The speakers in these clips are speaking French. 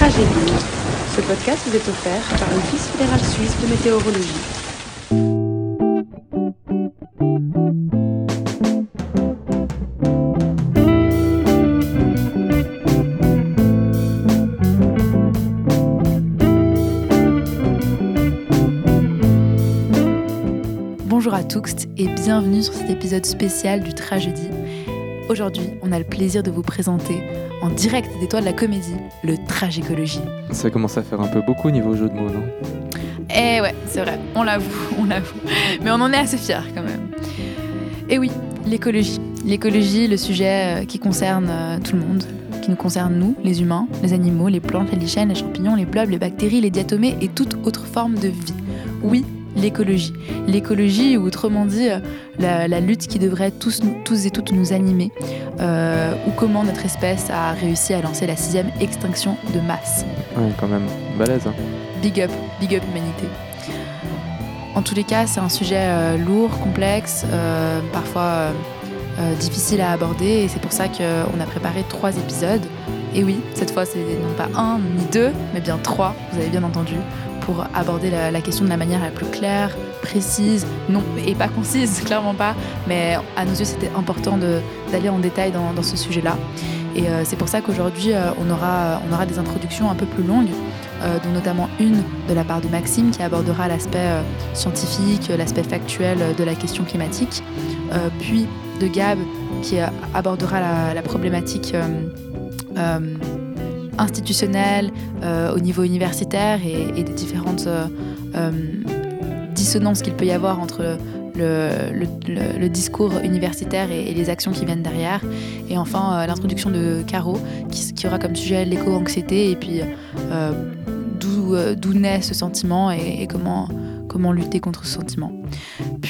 Tragédie. Ce podcast vous est offert par l'Office fédéral suisse de météorologie. Bonjour à tous et bienvenue sur cet épisode spécial du Tragédie. Aujourd'hui, on a le plaisir de vous présenter en direct des toits de la comédie le Tragécologie. Ça commence à faire un peu beaucoup au niveau jeu de mots, non? Eh ouais, c'est vrai, on l'avoue, on l'avoue. Mais on en est assez fiers quand même. Et oui, l'écologie. L'écologie, le sujet euh, qui concerne euh, tout le monde, qui nous concerne nous, les humains, les animaux, les plantes, les lichens, les champignons, les blobs, les bactéries, les diatomées et toute autre forme de vie. Oui, l'écologie. L'écologie, ou autrement dit, euh, la, la lutte qui devrait tous, et toutes nous animer, euh, ou comment notre espèce a réussi à lancer la sixième extinction de masse. Ouais, quand même. Balèze, hein. Big up, big up humanité. En tous les cas, c'est un sujet euh, lourd, complexe, euh, parfois difficile à aborder, et c'est pour ça qu'on a préparé trois épisodes. Et oui, cette fois, c'est non pas un ni deux, mais bien trois, vous avez bien entendu, pour aborder la, question de la manière la plus claire, précise, non, et pas concise, clairement pas, mais à nos yeux, c'était important d'aller en détail dans, ce sujet-là. Et euh, c'est pour ça qu'aujourd'hui, euh, on, aura, on aura des introductions un peu plus longues, euh, dont notamment une de la part de Maxime qui abordera l'aspect scientifique, l'aspect factuel de la question climatique, puis de Gab qui abordera la, la problématique euh, euh, au niveau universitaire et, des différentes euh, euh, dissonances qu'il peut y avoir entre le, discours universitaire et, les actions qui viennent derrière. Et enfin, l'introduction de Caro, qui, aura comme sujet l'éco-anxiété et puis d'où naît ce sentiment et, comment lutter contre ce sentiment.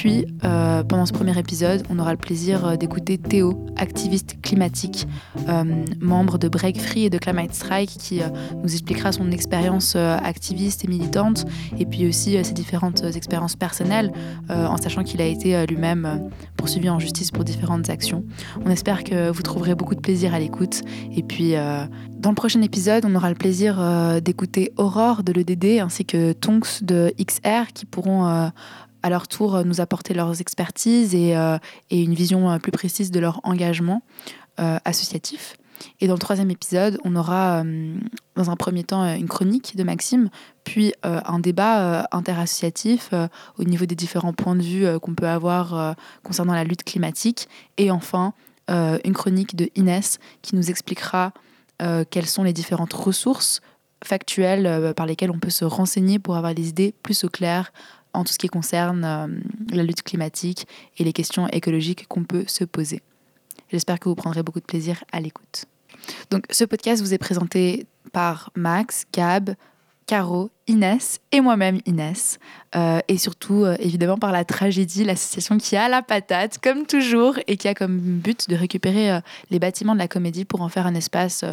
Puis, euh, pendant ce premier épisode, on aura le plaisir euh, d'écouter Théo, activiste climatique, euh, membre de Break Free et de Climate Strike, qui nous expliquera son expérience activiste et militante, et puis aussi ses différentes expériences personnelles, en sachant qu'il a été lui-même poursuivi en justice pour différentes actions. On espère que vous trouverez beaucoup de plaisir à l'écoute, et puis dans le prochain épisode, on aura le plaisir d'écouter Aurore de l'EDD ainsi que Tonks de XR qui pourront à leur tour euh, nous apporter leurs expertises et, euh, une vision euh, plus précise de leur engagement associatif. Et dans le troisième épisode, on aura dans un premier temps une chronique de Maxime, puis un débat interassociatif au niveau des différents points de vue qu'on peut avoir concernant la lutte climatique, et enfin une chronique de Inès qui nous expliquera quelles sont les différentes ressources factuelles par lesquelles on peut se renseigner pour avoir des idées plus au clair en tout ce qui concerne euh, la lutte climatique et les questions écologiques qu'on peut se poser. J'espère que vous prendrez beaucoup de plaisir à l'écoute. Donc ce podcast vous est présenté par Max, Gab, Caro, Inès et moi-même Inès. Euh, et surtout, euh, évidemment, par la tragédie, l'association qui a la patate, comme toujours, et qui a comme but de récupérer les bâtiments de la comédie pour en faire un espace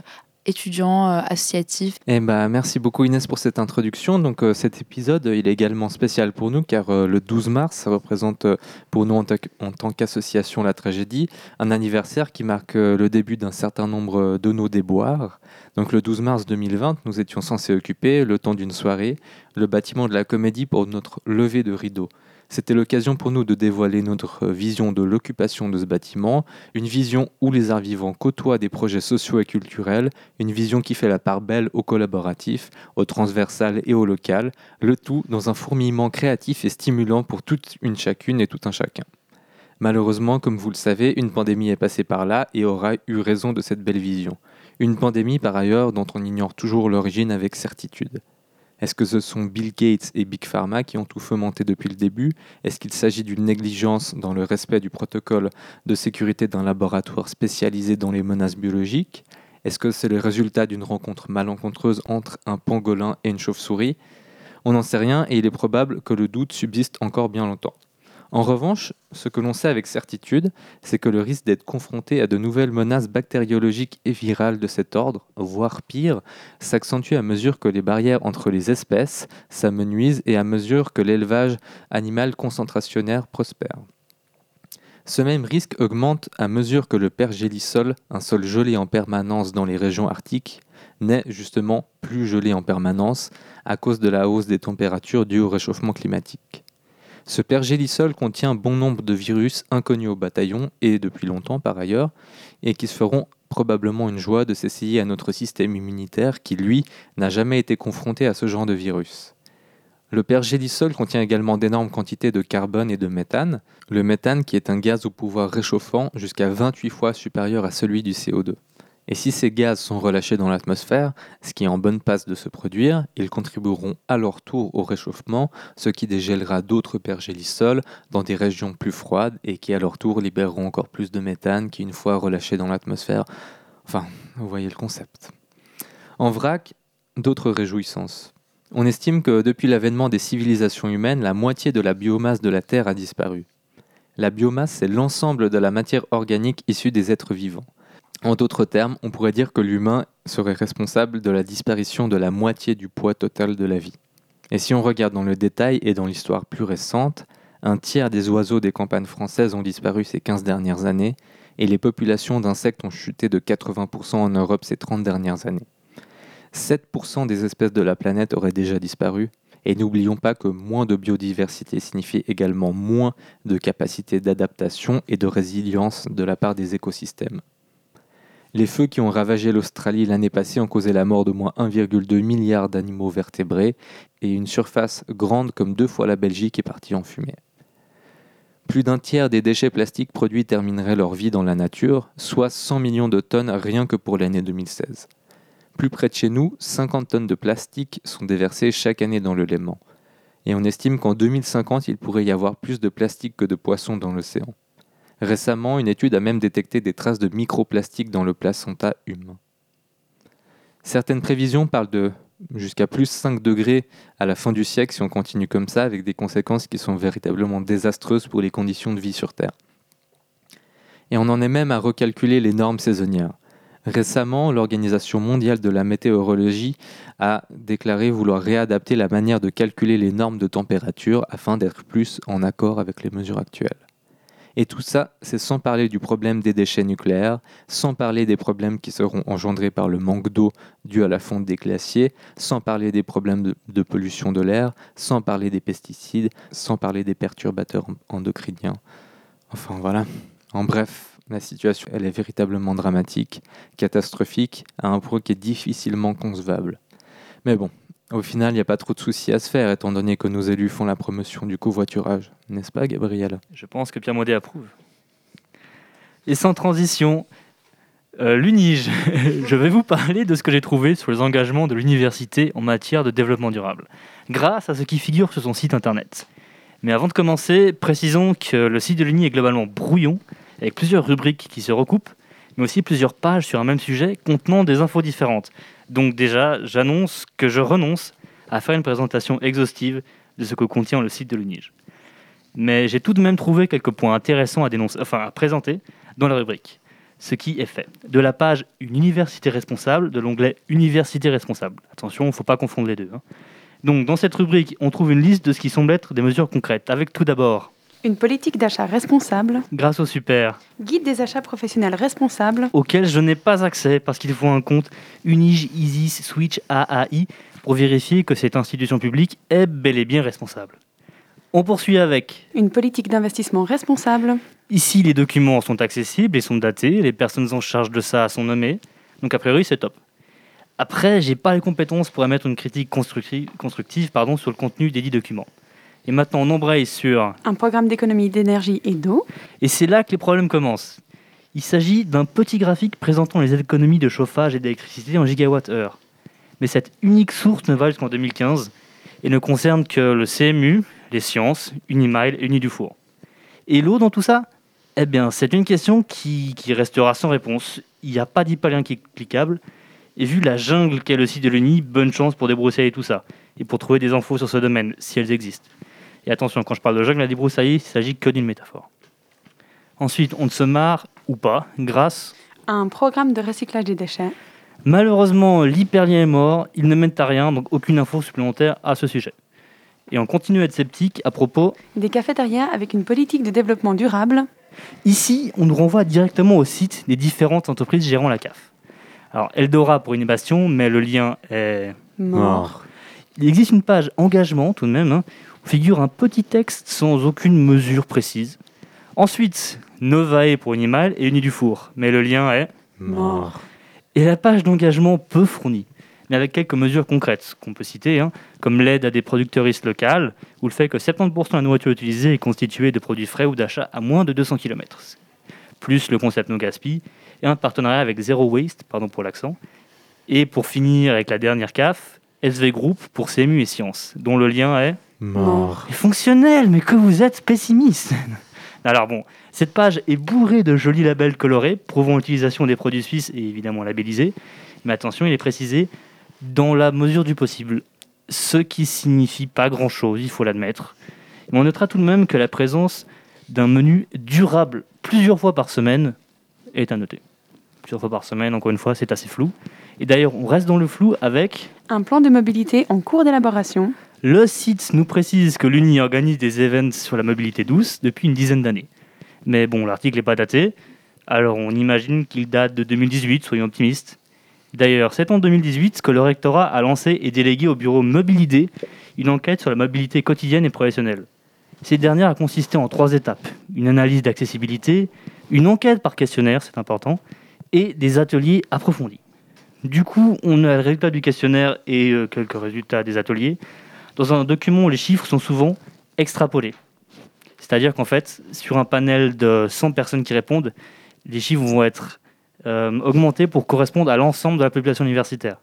euh, étudiant, euh, associatif. Eh ben, merci beaucoup Inès pour cette introduction. Donc euh, cet épisode, euh, il est également spécial pour nous car euh, le 12 mars, ça représente pour nous en, en tant qu'association La Tragédie un anniversaire qui marque le début d'un certain nombre de nos déboires. Donc le 12 mars 2020, nous étions censés occuper, le temps d'une soirée, le bâtiment de la Comédie pour notre levée de rideau. C'était l'occasion pour nous de dévoiler notre vision de l'occupation de ce bâtiment, une vision où les arts vivants côtoient des projets sociaux et culturels, une vision qui fait la part belle au collaboratif, au transversal et au local, le tout dans un fourmillement créatif et stimulant pour toute une chacune et tout un chacun. Malheureusement, comme vous le savez, une pandémie est passée par là et aura eu raison de cette belle vision. Une pandémie par ailleurs dont on ignore toujours l'origine avec certitude. Est-ce que ce sont Bill Gates et Big Pharma qui ont tout fomenté depuis le début? Est-ce qu'il s'agit d'une négligence dans le respect du protocole de sécurité d'un laboratoire spécialisé dans les menaces biologiques? Est-ce que c'est le résultat d'une rencontre malencontreuse entre un pangolin et une chauve-souris? On n'en sait rien et il est probable que le doute subsiste encore bien longtemps. En revanche, ce que l'on sait avec certitude, c'est que le risque d'être confronté à de nouvelles menaces bactériologiques et virales de cet ordre, voire pire, s'accentue à mesure que les barrières entre les espèces s'amenuisent et à mesure que l'élevage animal concentrationnaire prospère. Ce même risque augmente à mesure que le pergélisol, un sol gelé en permanence dans les régions arctiques, n'est justement plus gelé en permanence à cause de la hausse des températures dues au réchauffement climatique. Ce pergélisol contient bon nombre de virus inconnus au bataillon et depuis longtemps par ailleurs, et qui se feront probablement une joie de s'essayer à notre système immunitaire qui, lui, n'a jamais été confronté à ce genre de virus. Le pergélisol contient également d'énormes quantités de carbone et de méthane, le méthane qui est un gaz au pouvoir réchauffant jusqu'à 28 fois supérieur à celui du CO2. Et si ces gaz sont relâchés dans l'atmosphère, ce qui est en bonne passe de se produire, ils contribueront à leur tour au réchauffement, ce qui dégèlera d'autres pergélisols dans des régions plus froides et qui à leur tour libéreront encore plus de méthane qui, une fois relâché dans l'atmosphère, enfin, vous voyez le concept. En vrac, d'autres réjouissances. On estime que depuis l'avènement des civilisations humaines, la moitié de la biomasse de la Terre a disparu. La biomasse, c'est l'ensemble de la matière organique issue des êtres vivants. En d'autres termes, on pourrait dire que l'humain serait responsable de la disparition de la moitié du poids total de la vie. Et si on regarde dans le détail et dans l'histoire plus récente, un tiers des oiseaux des campagnes françaises ont disparu ces 15 dernières années, et les populations d'insectes ont chuté de 80% en Europe ces 30 dernières années. 7% des espèces de la planète auraient déjà disparu, et n'oublions pas que moins de biodiversité signifie également moins de capacité d'adaptation et de résilience de la part des écosystèmes. Les feux qui ont ravagé l'Australie l'année passée ont causé la mort de moins 1,2 milliard d'animaux vertébrés et une surface grande comme deux fois la Belgique est partie en fumée. Plus d'un tiers des déchets plastiques produits termineraient leur vie dans la nature, soit 100 millions de tonnes rien que pour l'année 2016. Plus près de chez nous, 50 tonnes de plastique sont déversées chaque année dans le Léman. Et on estime qu'en 2050, il pourrait y avoir plus de plastique que de poissons dans l'océan. Récemment, une étude a même détecté des traces de microplastique dans le placenta humain. Certaines prévisions parlent de jusqu'à plus 5 degrés à la fin du siècle si on continue comme ça, avec des conséquences qui sont véritablement désastreuses pour les conditions de vie sur Terre. Et on en est même à recalculer les normes saisonnières. Récemment, l'Organisation mondiale de la météorologie a déclaré vouloir réadapter la manière de calculer les normes de température afin d'être plus en accord avec les mesures actuelles. Et tout ça, c'est sans parler du problème des déchets nucléaires, sans parler des problèmes qui seront engendrés par le manque d'eau dû à la fonte des glaciers, sans parler des problèmes de, pollution de l'air, sans parler des pesticides, sans parler des perturbateurs endocriniens. Enfin voilà. En bref, la situation, elle est véritablement dramatique, catastrophique, à un point qui est difficilement concevable. Mais bon, au final, il n'y a pas trop de soucis à se faire, étant donné que nos élus font la promotion du covoiturage. N'est-ce pas, Gabriel? Je pense que Pierre Maudet approuve. Et sans transition, euh, l'UNIGE. je vais vous parler de ce que j'ai trouvé sur les engagements de l'université en matière de développement durable, grâce à ce qui figure sur son site internet. Mais avant de commencer, précisons que le site de l'UNI est globalement brouillon, avec plusieurs rubriques qui se recoupent, mais aussi plusieurs pages sur un même sujet contenant des infos différentes. Donc déjà, j'annonce que je renonce à faire une présentation exhaustive de ce que contient le site de l'UNIGE. Mais j'ai tout de même trouvé quelques points intéressants à, présenter dans la rubrique. Ce qui est fait. De la page Une université responsable, de l'onglet Université responsable. Attention, il ne faut pas confondre les deux. Hein. Donc dans cette rubrique, on trouve une liste de ce qui semble être des mesures concrètes, avec tout d'abord une politique d'achat responsable. Grâce au super. Guide des achats professionnels responsables. Auquel je n'ai pas accès parce qu'il faut un compte Unige Isis Switch AAI pour vérifier que cette institution publique est bel et bien responsable. On poursuit avec. Une politique d'investissement responsable. Ici, les documents sont accessibles et sont datés. Les personnes en charge de ça sont nommées. Donc, a priori, c'est top. Après, j'ai pas les compétences pour émettre une critique constructive, constructive pardon, sur le contenu des dix documents. Et maintenant, on embraye sur... Un programme d'économie d'énergie et d'eau. Et c'est là que les problèmes commencent. Il s'agit d'un petit graphique présentant les économies de chauffage et d'électricité en gigawattheure. Mais cette unique source ne va jusqu'en 2015 et ne concerne que le CMU, les sciences, Unimail et Unidufour. Et l'eau dans tout ça? Eh bien, c'est une question qui, qui restera sans réponse. Il n'y a pas d'hyperlien qui est cliquable. Et vu la jungle qu'est le site de l'Uni, bonne chance pour débroussailler tout ça et pour trouver des infos sur ce domaine, si elles existent. Et attention, quand je parle de jungle à débroussailler, il ne s'agit que d'une métaphore. Ensuite, on se marre, ou pas, grâce à un programme de recyclage des déchets. Malheureusement, l'hyperlien est mort, il ne mène à rien, donc aucune info supplémentaire à ce sujet. Et on continue à être sceptique à propos des cafétérias avec une politique de développement durable. Ici, on nous renvoie directement au site des différentes entreprises gérant la CAF. Alors, Eldora pour inhibition, mais le lien est Mort. Il existe une page engagement tout de même, hein, figure un petit texte sans aucune mesure précise. Ensuite, Novae pour Unimal et Uni du Four, mais le lien est. Mort. Et la page d'engagement peu fournie, mais avec quelques mesures concrètes qu'on peut citer, hein, comme l'aide à des producteuristes locales, ou le fait que 70% de la nourriture utilisée est constituée de produits frais ou d'achat à moins de 200 km. Plus le concept No Gaspi, et un partenariat avec Zero Waste, pardon pour l'accent. Et pour finir avec la dernière CAF, SV Group pour CMU et Sciences, dont le lien est Mort. est fonctionnel, mais que vous êtes pessimiste. Alors bon, cette page est bourrée de jolis labels colorés prouvant l'utilisation des produits suisses et évidemment labellisés. Mais attention, il est précisé dans la mesure du possible, ce qui signifie pas grand-chose, il faut l'admettre. Mais on notera tout de même que la présence d'un menu durable plusieurs fois par semaine est à noter. Plusieurs fois par semaine, encore une fois, c'est assez flou. Et d'ailleurs, on reste dans le flou avec Un plan de mobilité en cours d'élaboration. Le site nous précise que l'Uni organise des événements sur la mobilité douce depuis une dizaine d'années. Mais bon, l'article n'est pas daté, alors on imagine qu'il date de 2018, soyons optimistes. D'ailleurs, c'est en 2018 que le rectorat a lancé et délégué au bureau Mobilidé une enquête sur la mobilité quotidienne et professionnelle. Cette dernière a consisté en trois étapes. Une analyse d'accessibilité, une enquête par questionnaire, c'est important, et des ateliers approfondis. Du coup, on a le résultat du questionnaire et euh, quelques résultats des ateliers dans un document les chiffres sont souvent extrapolés. C'est-à-dire qu'en fait, sur un panel de 100 personnes qui répondent, les chiffres vont être euh, augmentés pour correspondre à l'ensemble de la population universitaire.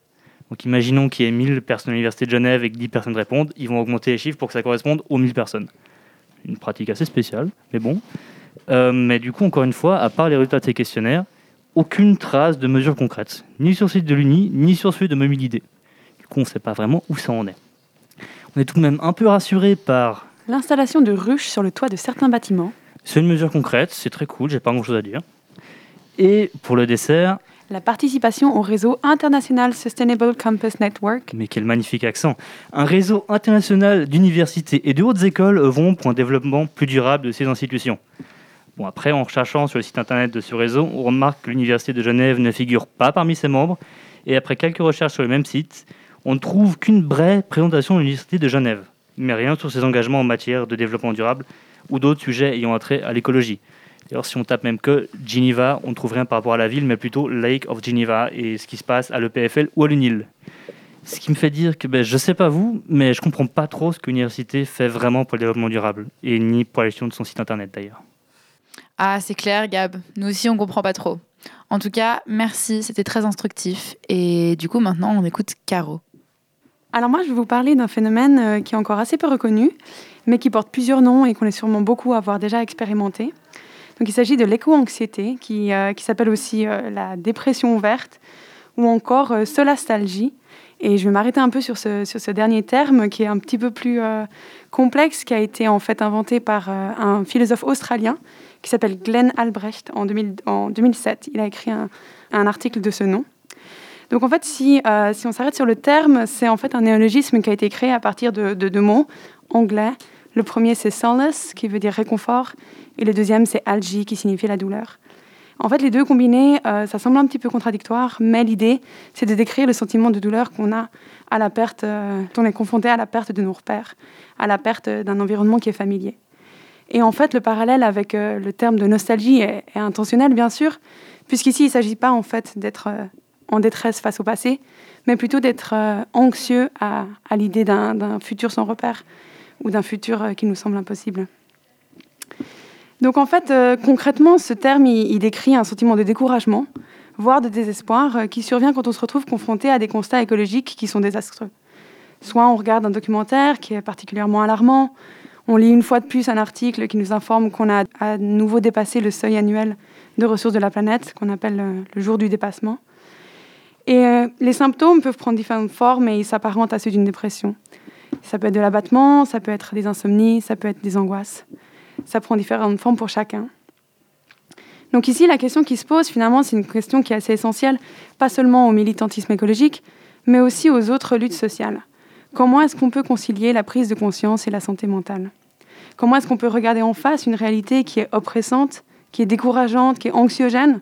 Donc imaginons qu'il y ait 1000 personnes à l'Université de Genève et que 10 personnes répondent, ils vont augmenter les chiffres pour que ça corresponde aux 1000 personnes. Une pratique assez spéciale, mais bon. Euh, mais du coup, encore une fois, à part les résultats de ces questionnaires, aucune trace de mesures concrètes, ni sur le site de l'Uni, ni sur celui de Mobilidé. Du coup, on ne sait pas vraiment où ça en est. On est tout de même un peu rassuré par L'installation de ruches sur le toit de certains bâtiments. c'est une mesure concrète, c'est très cool, j'ai pas grand chose à dire. Et pour le dessert, La participation au réseau international Sustainable Campus Network. mais quel magnifique accent, un réseau international d'universités et de hautes écoles œuvront pour un développement plus durable de ces institutions. Bon, après, en recherchant sur le site internet de ce réseau, on remarque que l'Université de Genève ne figure pas parmi ses membres, et après quelques recherches sur le même site, on ne trouve qu'une brève présentation de l'Université de Genève, mais rien sur ses engagements en matière de développement durable ou d'autres sujets ayant attrait à l'écologie. D'ailleurs, si on tape même que Geneva, on ne trouve rien par rapport à la ville, mais plutôt Lake of Geneva et ce qui se passe à l'EPFL ou à l'UNIL. Ce qui me fait dire que ben, je ne sais pas vous, mais je comprends pas trop ce que l'université fait vraiment pour le développement durable, et ni pour la gestion de son site internet d'ailleurs. Ah, c'est clair, Gab. Nous aussi, on comprend pas trop. En tout cas, merci, c'était très instructif. Et du coup, maintenant, on écoute Caro. Alors moi, je vais vous parler d'un phénomène euh, qui est encore assez peu reconnu, mais qui porte plusieurs noms et qu'on est sûrement beaucoup à avoir déjà expérimenté. Donc il s'agit de l'éco-anxiété, qui, euh, qui s'appelle aussi euh, la dépression verte, ou encore euh, solastalgie. Et je vais m'arrêter un peu sur ce, sur ce dernier terme, qui est un petit peu plus complexe, qui a été en fait inventé par un philosophe australien qui s'appelle Glenn Albrecht en, 2000 en 2007. Il a écrit un, un article de ce nom. Donc en fait, si, euh, si on s'arrête sur le terme, c'est en fait un néologisme qui a été créé à partir de, de deux mots anglais. Le premier, c'est solace, qui veut dire réconfort, et le deuxième, c'est algie, qui signifie la douleur. En fait, les deux combinés, euh, ça semble un petit peu contradictoire, mais l'idée, c'est de décrire le sentiment de douleur qu'on a à la perte, euh, on est confronté à la perte de nos repères, à la perte d'un environnement qui est familier. Et en fait, le parallèle avec euh, le terme de nostalgie est, est intentionnel, bien sûr, puisqu'ici, il ne s'agit pas en fait d'être euh, en détresse face au passé, mais plutôt d'être euh, anxieux à, l'idée d'un futur sans repère ou d'un futur euh, qui nous semble impossible. Donc en fait, euh, concrètement, ce terme, il, décrit un sentiment de découragement, voire de désespoir, qui survient quand on se retrouve confronté à des constats écologiques qui sont désastreux. Soit on regarde un documentaire qui est particulièrement alarmant, on lit une fois de plus un article qui nous informe qu'on a à nouveau dépassé le seuil annuel de ressources de la planète, qu'on appelle le jour du dépassement. Et euh, les symptômes peuvent prendre différentes formes et ils s'apparentent à ceux d'une dépression. Ça peut être de l'abattement, ça peut être des insomnies, ça peut être des angoisses. Ça prend différentes formes pour chacun. Donc ici, la question qui se pose, finalement, c'est une question qui est assez essentielle, pas seulement au militantisme écologique, mais aussi aux autres luttes sociales. Comment est-ce qu'on peut concilier la prise de conscience et la santé mentale? Comment est-ce qu'on peut regarder en face une réalité qui est oppressante, qui est décourageante, qui est anxiogène,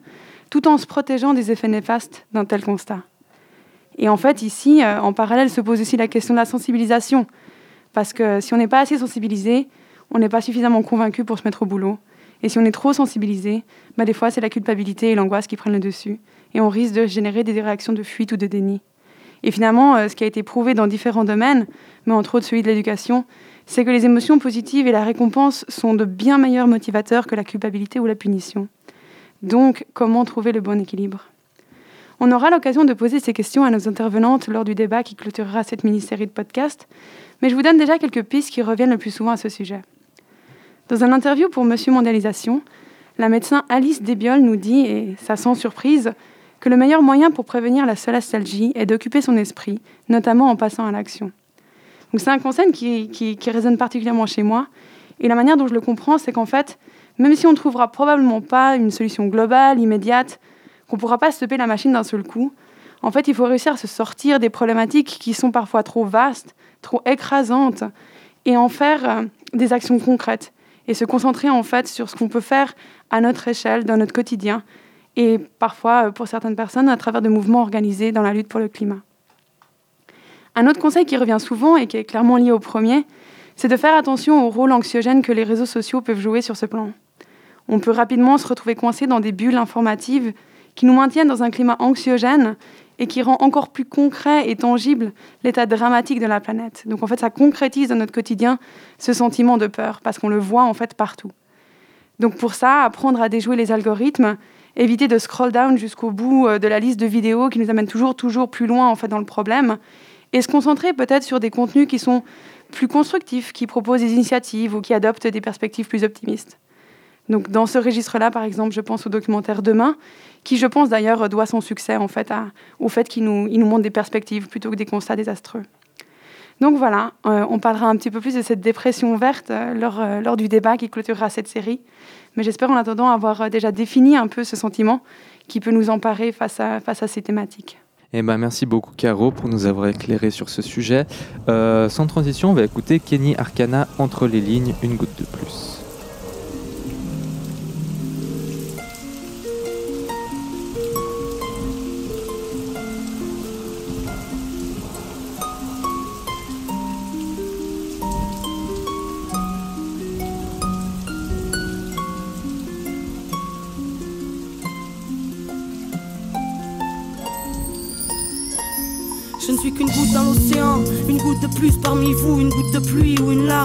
tout en se protégeant des effets néfastes d'un tel constat. Et en fait, ici, euh, en parallèle, se pose aussi la question de la sensibilisation. Parce que si on n'est pas assez sensibilisé, on n'est pas suffisamment convaincu pour se mettre au boulot. Et si on est trop sensibilisé, bah des fois, c'est la culpabilité et l'angoisse qui prennent le dessus. Et on risque de générer des réactions de fuite ou de déni. Et finalement, euh, ce qui a été prouvé dans différents domaines, mais entre autres celui de l'éducation, c'est que les émotions positives et la récompense sont de bien meilleurs motivateurs que la culpabilité ou la punition. Donc, comment trouver le bon équilibre? On aura l'occasion de poser ces questions à nos intervenantes lors du débat qui clôturera cette mini-série de podcasts, mais je vous donne déjà quelques pistes qui reviennent le plus souvent à ce sujet. Dans un interview pour Monsieur Mondialisation, la médecin Alice Desbiol nous dit, et ça sans surprise, que le meilleur moyen pour prévenir la solastalgie est d'occuper son esprit, notamment en passant à l'action. C'est un conseil qui, qui, résonne particulièrement chez moi. Et la manière dont je le comprends, c'est qu'en fait, même si on ne trouvera probablement pas une solution globale, immédiate, qu'on ne pourra pas stopper la machine d'un seul coup, en fait, il faut réussir à se sortir des problématiques qui sont parfois trop vastes, trop écrasantes, et en faire euh, des actions concrètes, et se concentrer en fait sur ce qu'on peut faire à notre échelle, dans notre quotidien, et parfois, euh, pour certaines personnes, à travers de mouvements organisés dans la lutte pour le climat. Un autre conseil qui revient souvent et qui est clairement lié au premier, c'est de faire attention au rôle anxiogène que les réseaux sociaux peuvent jouer sur ce plan. On peut rapidement se retrouver coincé dans des bulles informatives qui nous maintiennent dans un climat anxiogène et qui rend encore plus concret et tangible l'état dramatique de la planète. Donc en fait, ça concrétise dans notre quotidien ce sentiment de peur parce qu'on le voit en fait partout. Donc pour ça, apprendre à déjouer les algorithmes, éviter de scroll down jusqu'au bout euh, de la liste de vidéos qui nous amène toujours toujours plus loin en fait dans le problème et se concentrer peut-être sur des contenus qui sont plus constructifs, qui proposent des initiatives ou qui adoptent des perspectives plus optimistes. Donc dans ce registre-là, par exemple, je pense au documentaire Demain, qui, je pense d'ailleurs, doit son succès en fait au fait qu'il nous, montre des perspectives plutôt que des constats désastreux. Donc voilà, euh, on parlera un petit peu plus de cette dépression verte euh, lors, euh, lors, du débat qui clôturera cette série. Mais j'espère en attendant avoir déjà défini un peu ce sentiment qui peut nous emparer face à, ces thématiques. Eh ben, merci beaucoup Caro pour nous avoir éclairé sur ce sujet. sans transition, on va écouter Kenny Arcana entre les lignes, une goutte de plus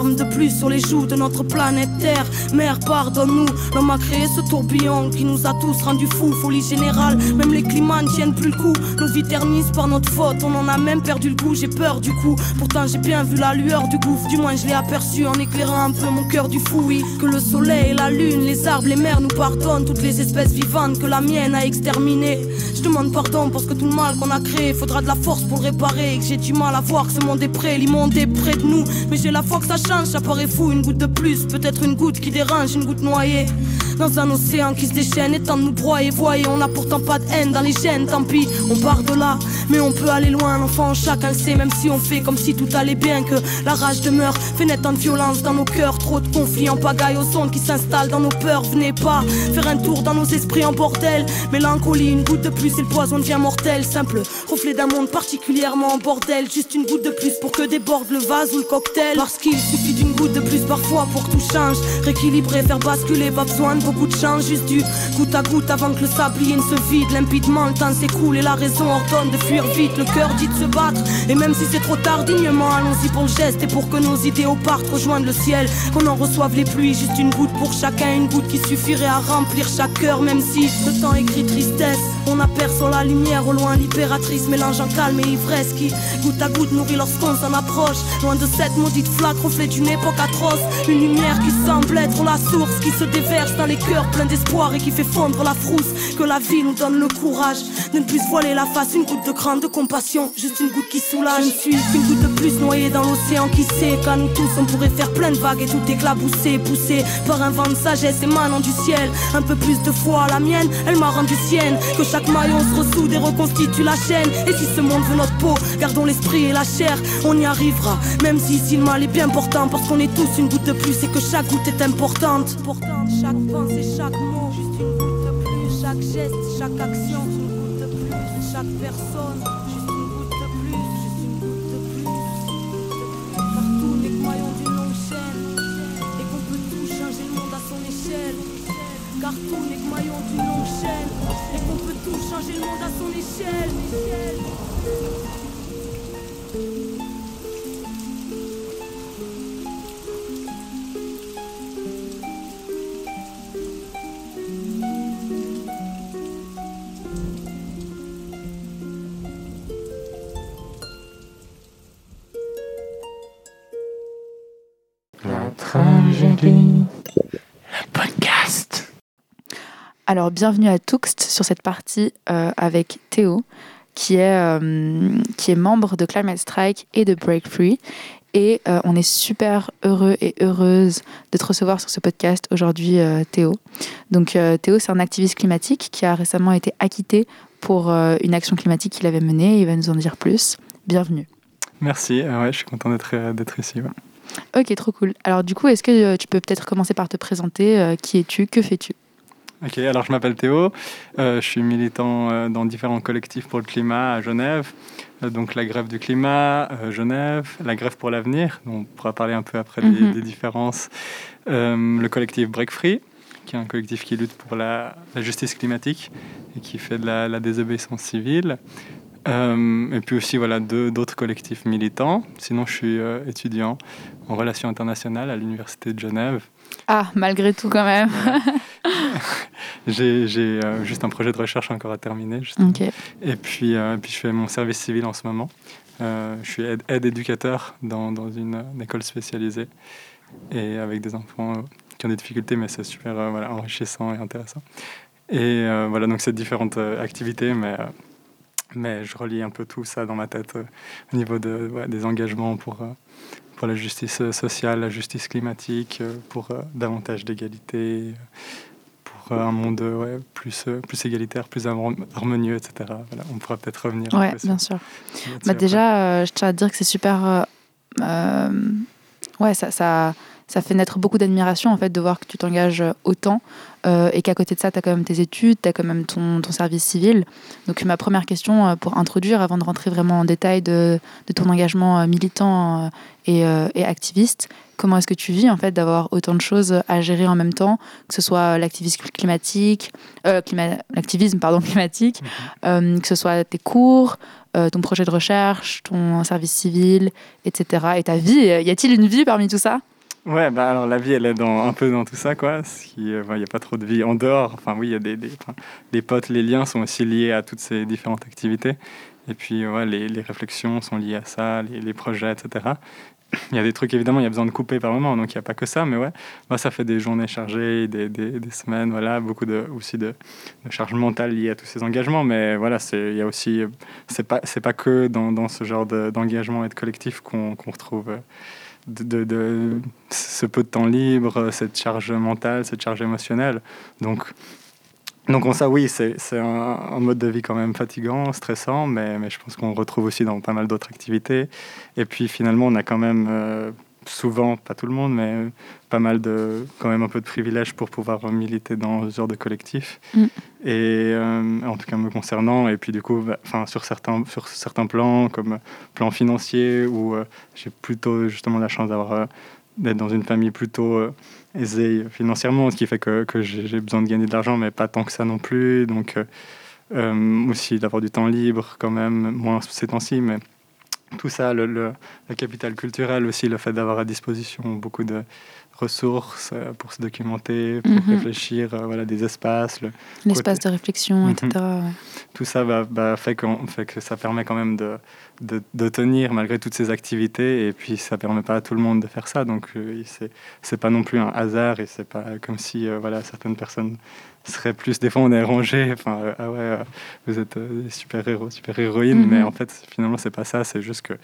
de plus sur les joues de notre planète Terre. Mère, pardonne-nous, l'homme a créé ce tourbillon qui nous a tous rendus fous, folie générale. Même les climats ne tiennent plus le coup, nos vies ternissent par notre faute, on en a même perdu le goût, j'ai peur du coup. Pourtant j'ai bien vu la lueur du gouffre, du moins je l'ai aperçu en éclairant un peu mon cœur du fou, oui. Que le soleil, la lune, les arbres, les mers nous pardonnent, toutes les espèces vivantes que la mienne a exterminées. Je demande pardon parce que tout le mal qu'on a créé, faudra de la force pour le réparer, et que j'ai du mal à voir que ce monde est prêt monde est près de nous. Mais j'ai la foi que ça ça paraît fou. Une goutte de plus, peut-être une goutte qui dérange, une goutte noyée. Dans un océan qui se déchaîne. Et tente de nous broyer, voyez, on n'a pourtant pas de haine dans les gènes, tant pis, on part de là, mais on peut aller loin, l'enfant. Chacun sait, même si on fait comme si tout allait bien, que la rage demeure, fait naître en violence dans nos cœurs, trop de conflits en pagaille aux ondes qui s'installent dans nos peurs, venez pas faire un tour dans nos esprits en bordel, mélancolie, une goutte de plus et le poison devient mortel, simple reflet d'un monde particulièrement en bordel, juste une goutte de plus pour que déborde le vase ou le cocktail, parce qu'il suffit d'une goutte de plus parfois pour que tout change, rééquilibrer, faire basculer, pas besoin de beaucoup de chance, juste du goutte à goutte avant que le sablier ne se vide. Limpidement, le temps s'écoule et la raison ordonne de fuir vite. Le cœur dit de se battre, et même si c'est trop tard, dignement, allons-y pour le geste et pour que nos idéaux partent rejoindre le ciel. Qu'on en reçoive les pluies, juste une goutte pour chacun, une goutte qui suffirait à remplir chaque cœur, même si le temps écrit tristesse. On aperçoit la lumière au loin, libératrice, mélangeant calme et ivresse qui goutte à goutte nourrit lorsqu'on s'en approche. Loin de cette maudite flaque, reflet d'une époque atroce. Une lumière qui semble être la source qui se déverse dans les cœurs plein d'espoir et qui fait fondre la frousse. Que la vie nous donne le courage de ne plus voiler la face. Une goutte de crainte, de compassion, juste une goutte qui soulage. Je de plus noyée dans l'océan qui sait qu'à nous tous on pourrait faire plein de vagues et tout éclabousser, poussé par un vent de sagesse émanant du ciel. Un peu plus de foi, la mienne, elle m'a rendu sienne. Que chaque maillon se ressoude et reconstitue la chaîne. Et si ce monde veut notre peau, gardons l'esprit et la chair, on y arrivera. Même si ici le mal est bien portant, parce qu'on est tous une goutte de plus et que chaque goutte est importante. Pourtant, chaque pensée, chaque Chaque geste, chaque action, une goutte de plus. Chaque personne, Car tout n'est que maillon d'une longue chaîne. Et qu'on peut tout changer le monde à son échelle. Alors, bienvenue à Tuxt sur cette partie euh, avec Théo, qui est, euh, qui est membre de Climate Strike et de Break Free. Et euh, on est super heureux et heureuse de te recevoir sur ce podcast aujourd'hui, Théo. Donc, Théo, c'est un activiste climatique qui a récemment été acquitté pour une action climatique qu'il avait menée. Il va nous en dire plus. Bienvenue. Merci, euh, ouais, je suis content d'être ici. ouais. Ok, trop cool. Alors, du coup, est-ce que tu peux peut-être commencer par te présenter Qui es-tu Que fais-tu? Ok, alors je m'appelle Théo, euh, je suis militant euh, dans différents collectifs pour le climat à Genève, Euh, donc la grève du climat, Genève, la grève pour l'avenir, on pourra parler un peu après des, Mhm. des différences, le collectif Break Free, qui est un collectif qui lutte pour la, la justice climatique et qui fait de la, la désobéissance civile. Et puis aussi voilà d'autres collectifs militants. Sinon, je suis étudiant en relations internationales à l'université de Genève. Ah, malgré tout, quand même. J'ai euh, juste un projet de recherche encore à terminer. justement. ok. Et puis, euh, puis je fais mon service civil en ce moment. Euh, je suis aide, aide éducateur dans, dans une, euh, une école spécialisée et avec des enfants euh, qui ont des difficultés, mais c'est super euh, voilà, enrichissant et intéressant. Et euh, voilà, donc c'est différentes euh, activités, mais, euh, mais je relie un peu tout ça dans ma tête euh, au niveau de, ouais, des engagements pour, euh, pour la justice sociale, la justice climatique, euh, pour euh, davantage d'égalité, euh, pour un monde ouais, plus, plus égalitaire, plus harmon- harmonieux, etc. Voilà, on pourra peut-être revenir sur- bien sûr. Bah déjà, euh, je tiens à dire que c'est super. euh, euh, ouais, ça, ça, ça fait naître beaucoup d'admiration en fait de voir que tu t'engages autant euh, et qu'à côté de ça, tu as quand même tes études, tu as quand même ton, ton service civil. Donc, ma première question euh, pour introduire, avant de rentrer vraiment en détail de, de ton engagement euh, militant euh, et, euh, et activiste, comment est-ce que tu vis en fait d'avoir autant de choses à gérer en même temps, que ce soit l'activisme climatique, euh, clima- l'activisme pardon climatique, euh, que ce soit tes cours, euh, ton projet de recherche, ton service civil, etc. Et ta vie. Y a-t-il une vie parmi tout ça? Ouais, bah alors la vie, elle est dans, un peu dans tout ça, quoi. Il n'y a pas trop de vie en dehors. Enfin, oui, il y a des, des, les potes, les liens sont aussi liés à toutes ces différentes activités. Et puis, ouais, les, les réflexions sont liées à ça, les, les projets, etc. Il y a des trucs, évidemment, il y a besoin de couper par moment, donc il n'y a pas que ça, mais ouais, moi, ça fait des journées chargées, des, des, des semaines, voilà, beaucoup de, aussi de, de charge mentale liée à tous ces engagements, mais voilà, il y a aussi, c'est pas, pas que dans, dans ce genre de- d'engagement et de collectif qu'on qu'on retrouve euh, de, ce peu de temps libre, cette charge mentale, cette charge émotionnelle. Donc, donc on, ça, oui, c'est c'est un, un mode de vie quand même fatigant, stressant, mais, mais je pense qu'on retrouve aussi dans pas mal d'autres activités. Et puis finalement, on a quand même euh, souvent, pas tout le monde, mais euh, pas mal de, quand même un peu de privilèges pour pouvoir militer dans ce genre de collectif. Mm. Et euh, en tout cas me concernant, et puis du coup, bah, sur certains, sur certains plans, comme plan financier, où euh, j'ai plutôt justement la chance d'avoir euh, d'être dans une famille plutôt euh, aisée financièrement, ce qui fait que, que j'ai besoin de gagner de l'argent, mais pas tant que ça non plus. Donc euh, euh, aussi d'avoir du temps libre quand même, moins ces temps-ci, mais tout ça, le, le- le capital culturel aussi, le fait d'avoir à disposition beaucoup de ressources euh, pour se documenter, pour Mhm. réfléchir, euh, voilà, des espaces, le- L'espace de réflexion, Mhm. etc. tout ça bah, bah, fait, qu'on- fait que ça permet quand même de, de, de tenir malgré toutes ces activités et puis ça permet pas à tout le monde de faire ça donc euh, c'est c'est pas non plus un hasard et c'est pas comme si euh, voilà certaines personnes seraient plus des fois on est rangé enfin euh, ah ouais euh, vous êtes euh, des super héros super héroïnes Mhm. mais en fait finalement c'est pas ça c'est juste que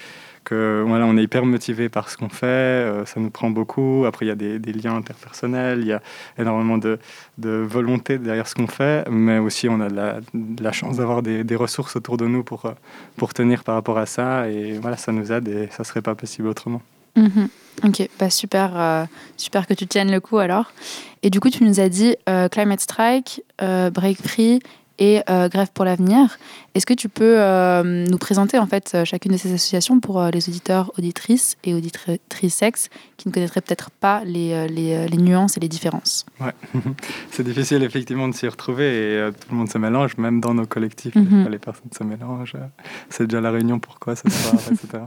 que voilà on est hyper motivé par ce qu'on fait ça nous prend beaucoup après il y a des, des liens interpersonnels il y a énormément de de volonté derrière ce qu'on fait, mais aussi on a de la, de la chance d'avoir des, des ressources autour de nous pour, pour tenir par rapport à ça. Et voilà, ça nous aide et ça serait pas possible autrement. Mhm. Ok, bah super, euh, super que tu tiennes le coup alors. Et du coup, tu nous as dit euh, Climate Strike, euh, Break Free et euh, Grève pour l'avenir. Est-ce que tu peux euh, nous présenter en fait euh, chacune de ces associations pour euh, les auditeurs, auditrices et auditrices sexes qui ne connaîtraient peut-être pas les, les, les nuances et les différences? C'est difficile effectivement de s'y retrouver et euh, tout le monde se mélange, même dans nos collectifs, Mhm. les personnes se mélangent. c'est déjà la réunion pourquoi ce soir, etc.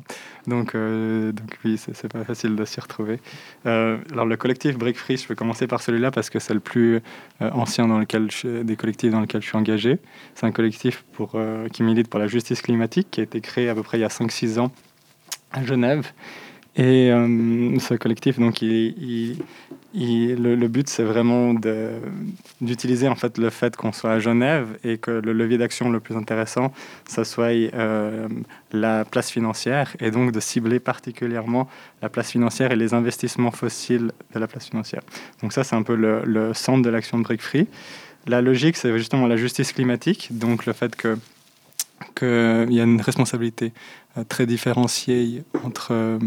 Donc, donc oui, c'est pas facile de s'y retrouver. Alors le collectif Break Free, je peux commencer par celui-là parce que c'est le plus ancien dans lequel je- des collectifs dans lesquels je suis engagé. C'est un collectif pour, euh, qui milite pour la justice climatique qui a été créé à peu près il y a 5-6 ans à Genève. Et euh, ce collectif, donc, le, but, c'est vraiment d'utiliser en fait le fait qu'on soit à Genève et que le levier d'action le plus intéressant, ça soit euh, la place financière et donc de cibler particulièrement la place financière et les investissements fossiles de la place financière. Donc ça, c'est un peu le, le centre de l'action de Break Free. La logique, c'est justement la justice climatique, donc le fait que qu'il y a une responsabilité euh, très différenciée entre euh,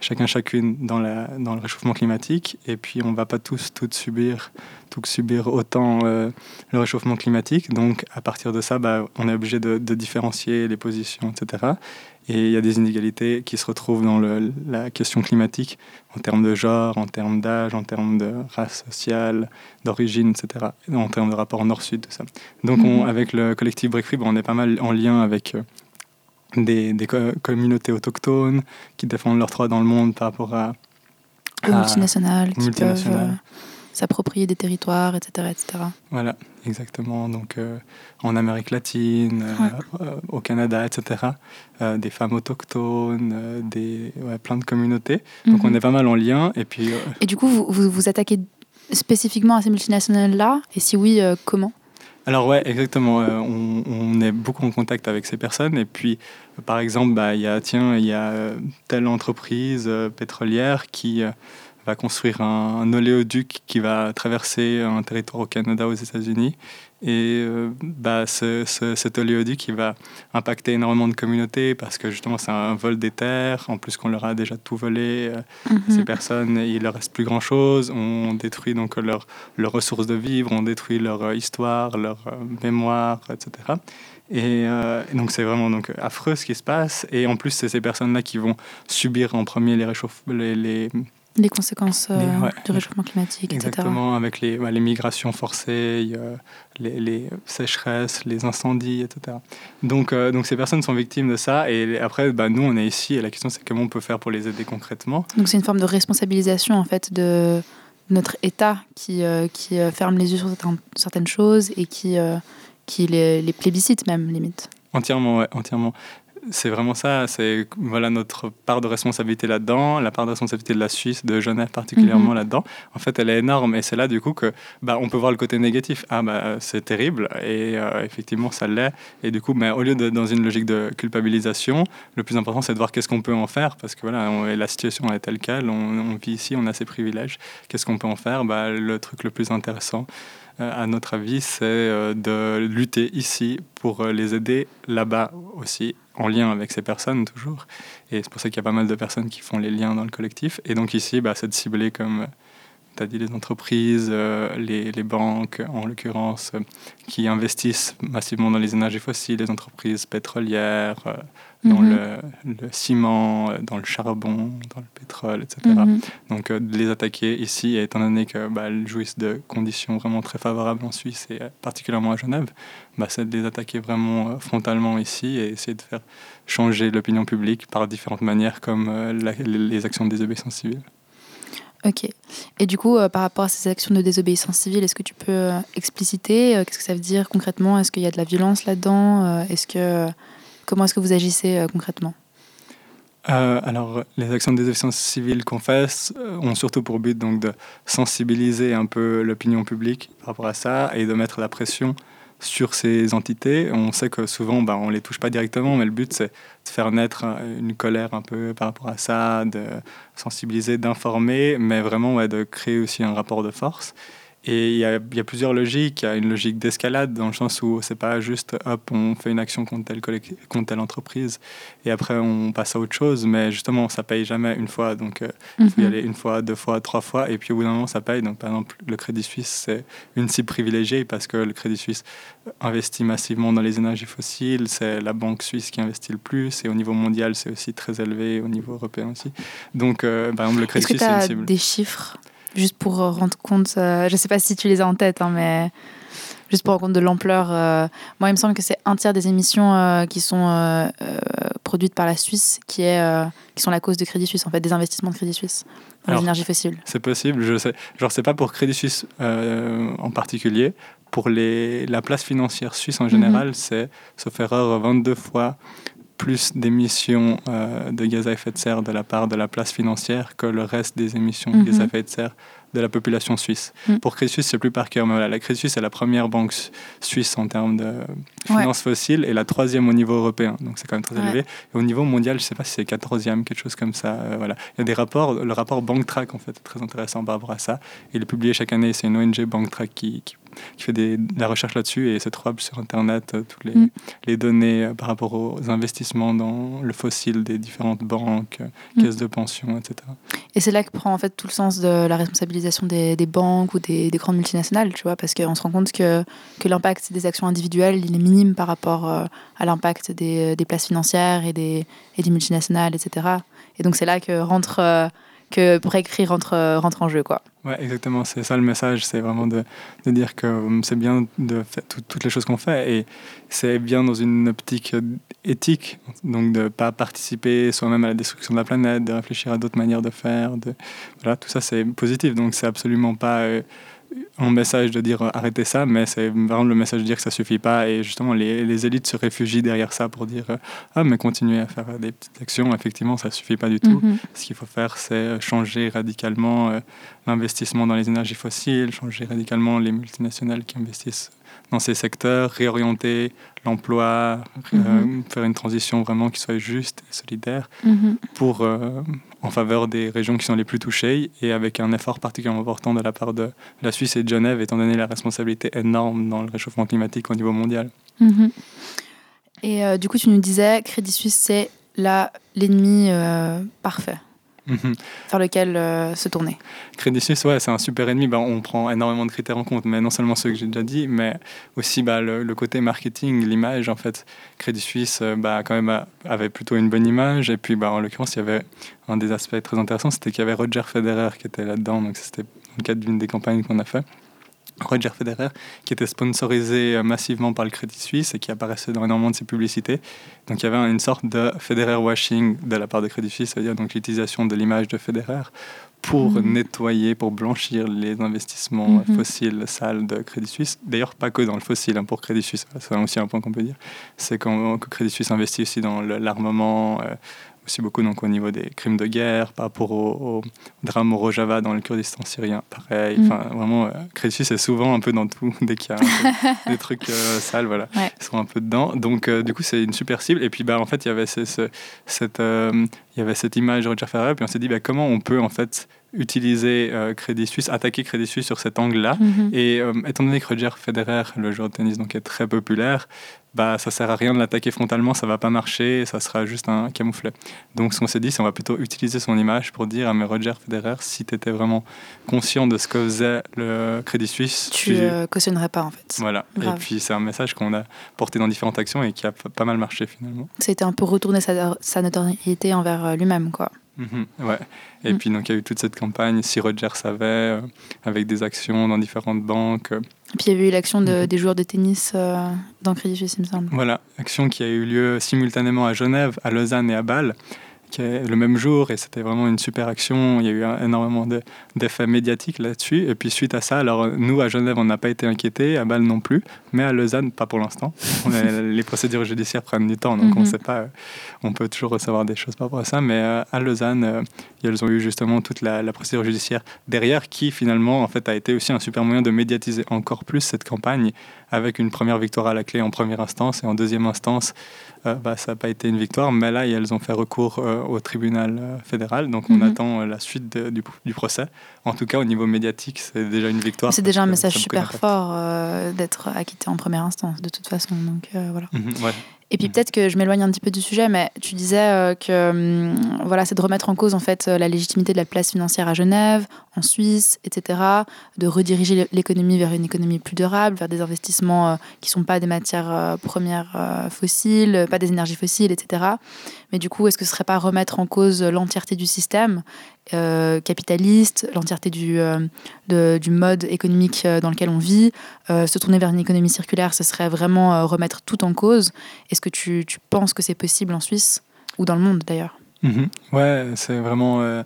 chacun chacune dans, le réchauffement climatique. Et puis on ne va pas tous toutes subir tout subir autant euh, le réchauffement climatique. Donc à partir de ça bah, on est obligé de différencier les positions etc et il y a des inégalités qui se retrouvent dans le, la question climatique en termes de genre, en termes d'âge, en termes de race sociale, d'origine, etc. Et en termes de rapport nord-sud, tout ça. Donc, on, Mhm. avec le collectif Break Free, on est pas mal en lien avec euh, des, des co- communautés autochtones qui défendent leurs droits dans le monde par rapport à. Aux à- multinationales qui multinationales. peuvent euh, s'approprier des territoires, etc. etc. Voilà, exactement. Donc, euh, en Amérique latine, euh, euh, au Canada, etc. Euh, des femmes autochtones, des, ouais, plein de communautés. Donc, Mhm. on est pas mal en lien. Et puis, Et du coup, vous vous, vous attaquez spécifiquement à ces multinationales-là? Et si oui, comment? Alors ouais, exactement. Euh, on, on est beaucoup en contact avec ces personnes. Et puis, par exemple, bah, il y a, tiens, il y a telle entreprise euh, pétrolière qui va construire un, un oléoduc qui va traverser un territoire au Canada, aux États-Unis. Et euh, bah, ce- ce- cet oléoduc, il va impacter énormément de communautés parce que justement, c'est un vol des terres. En plus qu'on leur a déjà tout volé. euh, ces Mhm. personnes, il leur reste plus grand chose. On détruit donc leur, leurs ressources de vivre, on détruit leur euh, histoire, leur euh, mémoire, etc. Et, euh, et donc c'est vraiment donc affreux ce qui se passe. Et en plus, c'est ces personnes-là qui vont subir en premier les réchauffements, les, les- Les conséquences euh, Les- ouais. du réchauffement climatique, etc. exactement avec les, ouais, les migrations forcées, les, les sécheresses, les incendies, etc. Donc, euh, donc ces personnes sont victimes de ça. Et après, bah, nous, on est ici. Et la question, c'est comment on peut faire pour les aider concrètement. Donc c'est une forme de responsabilisation en fait de notre État qui, euh, qui ferme les yeux sur certaines, choses et qui, qui les, les plébiscite même limite. Entièrement, ouais, entièrement. C'est vraiment ça, c'est voilà notre part de responsabilité là-dedans, la part de responsabilité de la Suisse, de Genève particulièrement Mhm. là-dedans. En fait, elle est énorme et c'est là du coup que bah, on peut voir le côté négatif. Ah bah c'est terrible et euh, effectivement ça l'est. Et du coup, mais au lieu de dans une logique de culpabilisation, le plus important c'est de voir qu'est-ce qu'on peut en faire parce que voilà, on- la situation est telle quelle, on, on vit ici, on a ces privilèges. Qu'est-ce qu'on peut en faire? Bah, le truc le plus intéressant à notre avis, c'est euh, de lutter ici pour euh, les aider là-bas aussi, en lien avec ces personnes toujours. Et c'est pour ça qu'il y a pas mal de personnes qui font les liens dans le collectif. Et donc ici, bah, c'est de cibler comme tu as dit les entreprises, euh, les, les banques en l'occurrence, euh, qui investissent massivement dans les énergies fossiles, les entreprises pétrolières, euh, dans Mhm. le, le ciment, dans le charbon, dans le pétrole, etc. Mhm. Donc de les attaquer ici, étant donné que bah, jouissent de conditions vraiment très favorables en Suisse et particulièrement à Genève, bah, c'est de les attaquer vraiment frontalement ici et essayer de faire changer l'opinion publique par différentes manières comme la- les actions de désobéissance civile. Ok. Et du coup, euh, par rapport à ces actions de désobéissance civile, est-ce que tu peux euh, expliciter euh, Qu'est-ce que ça veut dire concrètement? Est-ce qu'il y a de la violence là-dedans? Est-ce que comment est-ce que vous agissez concrètement? Alors, les actions de désobéissance civile qu'on euh, ont surtout pour but donc, de sensibiliser un peu l'opinion publique par rapport à ça et de mettre la pression sur ces entités. On sait que souvent, bah, on ne les touche pas directement, mais le but, c'est de faire naître une colère un peu par rapport à ça, de sensibiliser, d'informer, mais vraiment de créer aussi un rapport de force. Et il y, a, il y a plusieurs logiques. Il y a une logique d'escalade dans le sens où c'est pas juste hop, on fait une action contre telle, contre telle entreprise et après on passe à autre chose. Mais justement, ça paye jamais une fois. Donc euh, il faut y Mhm. aller une fois, deux fois, trois fois. Et puis au bout d'un moment, ça paye. Donc par exemple, le Crédit Suisse, c'est une cible privilégiée parce que le Crédit Suisse investit massivement dans les énergies fossiles. C'est la banque suisse qui investit le plus. Et au niveau mondial, c'est aussi très élevé. Au niveau européen aussi. Donc euh, par exemple, le Crédit Est-ce que Suisse, c'est une cible. des chiffres? Juste pour rendre compte euh, Je sais pas si tu les as en tête, hein, mais juste pour rendre compte de l'ampleur. euh, moi, il me semble que c'est un tiers des émissions euh, qui sont euh, produites par la Suisse qui, est, qui sont la cause de Crédit Suisse, en fait, des investissements de Crédit Suisse dans Alors, les énergies fossiles. C'est possible, je sais. Genre, c'est pas pour Crédit Suisse en particulier. Pour les, la place financière suisse en général, c'est, sauf erreur, 22 fois plus d'émissions euh, de gaz à effet de serre de la part de la place financière que le reste des émissions de gaz à Mhm. effet de serre de la population suisse. Mhm. Pour Crédit Suisse, c'est plus par cœur, mais voilà, la Crédit Suisse est la première banque su- suisse en termes de finances fossiles et la troisième au niveau européen. Donc c'est quand même très Ouais. élevé. Et au niveau mondial, je sais pas si c'est 14e, quelque chose comme ça. euh, voilà. Il y a des rapports, le rapport BankTrack en fait est très intéressant par rapport à ça. Il est publié chaque année, c'est une ONG BankTrack qui, qui, qui fait des, de la recherche là-dessus et c'est trouvable sur Internet, euh, toutes les, Mm. les données euh, par rapport aux investissements dans le fossile des différentes banques, euh, Mm. caisses de pension, etc. Et c'est là que prend en fait tout le sens de la responsabilisation des, banques ou des, des grandes multinationales, tu vois, parce qu'on se rend compte que, que l'impact des actions individuelles, il est minime par rapport euh, à l'impact des, des places financières et des, et des multinationales, etc. Et donc c'est là que rentre, euh, que pour écrire rentre, euh, rentre en jeu, quoi. Ouais, exactement. C'est ça le message. C'est vraiment de, de dire que hum, c'est bien de faire tout- toutes les choses qu'on fait et c'est bien dans une optique euh, éthique. Donc de ne pas participer soi-même à la destruction de la planète, de réfléchir à d'autres manières de faire. De, voilà, tout ça, c'est positif. Donc c'est absolument pas euh, un message de dire euh, arrêtez ça, mais c'est vraiment le message de dire que ça suffit pas. Et justement, les, les élites se réfugient derrière ça pour dire euh, ah, mais continuez à faire des petites actions. Effectivement, ça suffit pas du tout. Mhm. Ce qu'il faut faire, c'est changer radicalement euh, l'investissement dans les énergies fossiles, changer radicalement les multinationales qui investissent dans ces secteurs, réorienter l'emploi, euh, Mhm. faire une transition vraiment qui soit juste et solidaire Mhm. pour, euh, en faveur des régions qui sont les plus touchées et avec un effort particulièrement important de la part de la Suisse et de Genève, étant donné la responsabilité énorme dans le réchauffement climatique au niveau mondial. Mhm. Et euh, du coup, tu nous disais, Crédit Suisse, c'est l'ennemi euh, parfait Mhm. vers lequel euh, se tourner. Crédit Suisse, ouais, c'est un super ennemi. Ben, on prend énormément de critères en compte, mais non seulement ceux que j'ai déjà dit, mais aussi bah, le, le côté marketing, l'image. En fait, Crédit Suisse, euh, bah, quand même, avait plutôt une bonne image. Et puis, bah, en l'occurrence, il y avait un des aspects très intéressants, c'était qu'il y avait Roger Federer qui était là-dedans. Donc, c'était dans le cadre d'une des campagnes qu'on a fait. Roger Federer, qui était sponsorisé euh, massivement par le Crédit Suisse et qui apparaissait dans énormément de ses publicités. Donc il y avait une sorte de Federer washing de la part de Crédit Suisse, c'est-à-dire donc l'utilisation de l'image de Federer pour Mhm. nettoyer, pour blanchir les investissements Mhm. fossiles sales de Crédit Suisse. D'ailleurs, pas que dans le fossile, hein, pour Crédit Suisse, c'est aussi un point qu'on peut dire. C'est quand que Crédit Suisse investit aussi dans l'armement, euh, aussi beaucoup donc, au niveau des crimes de guerre, par rapport au, au drame au Rojava dans le Kurdistan syrien, pareil. Mhm. Enfin, vraiment, euh, Crédit Suisse est souvent un peu dans tout, dès qu'il y a peu des trucs euh, sales, voilà. Ouais. Ils sont un peu dedans. Donc, euh, du coup, c'est une super cible. Et puis, bah, en fait, il y avait ce- ce- cette, euh, il y avait cette image de Roger Federer. Puis on s'est dit, bah, comment on peut, en fait, utiliser euh, Crédit Suisse, attaquer Crédit Suisse sur cet angle-là. Mhm. Et euh, étant donné que Roger Federer, le joueur de tennis, donc, est très populaire, bah, ça sert à rien de l'attaquer frontalement, ça va pas marcher, ça sera juste un camouflet. Donc ce qu'on s'est dit, c'est on va plutôt utiliser son image pour dire à mais Roger Federer, si tu étais vraiment conscient de ce que faisait le Crédit Suisse, Tu euh, cautionnerais pas, en fait. Voilà, et puis c'est un message qu'on a porté dans différentes actions et qui a pas mal marché finalement. C'était un peu retourner sa, sa notoriété envers euh, lui-même, quoi. Mhm, ouais. Et Mm. puis donc il y a eu toute cette campagne, si Roger savait, euh, avec des actions dans différentes banques. euh, Et puis il y avait eu l'action de- Mhm. des joueurs de tennis euh, dans Crédit Suisse, il me semble. Voilà, action qui a eu lieu simultanément à Genève, à Lausanne et à Bâle, le même jour, et c'était vraiment une super action. Il y a eu un- énormément de- d'effets médiatiques là-dessus. Et puis suite à ça, alors nous à Genève, on n'a pas été inquiétés, à Bâle non plus, mais à Lausanne, pas pour l'instant. Les procédures judiciaires prennent du temps, donc on Mhm. sait pas. euh, On peut toujours recevoir des choses par rapport à ça, mais euh, à Lausanne, euh, elles ont eu justement toute la, la procédure judiciaire derrière, qui finalement en fait a été aussi un super moyen de médiatiser encore plus cette campagne, avec une première victoire à la clé en première instance et en deuxième instance, euh, bah, ça n'a pas été une victoire, mais là elles ont fait recours euh, au tribunal euh, fédéral. Donc on Mhm. attend euh, la suite de- du, du procès. En tout cas, au niveau médiatique, c'est déjà une victoire. C'est déjà un message super fort euh, d'être acquitté en première instance, de toute façon. Donc euh, voilà. Mhm, ouais. Et puis Mm. peut-être que je m'éloigne un petit peu du sujet, mais tu disais euh, que hum, voilà, c'est de remettre en cause en fait euh, la légitimité de la place financière à Genève, en Suisse, etc. De rediriger l'économie vers une économie plus durable, vers des investissements euh, qui sont pas des matières euh, premières fossiles, pas des énergies fossiles, etc. Mais du coup, est-ce que ce serait pas remettre en cause l'entièreté du système euh, capitaliste, l'entièreté du, euh, du mode économique euh, dans lequel on vit, se tourner vers une économie circulaire, ce serait vraiment remettre tout en cause. Est-ce que tu, tu penses que c'est possible en Suisse ou dans le monde d'ailleurs? Mhm. Ouais, c'est vraiment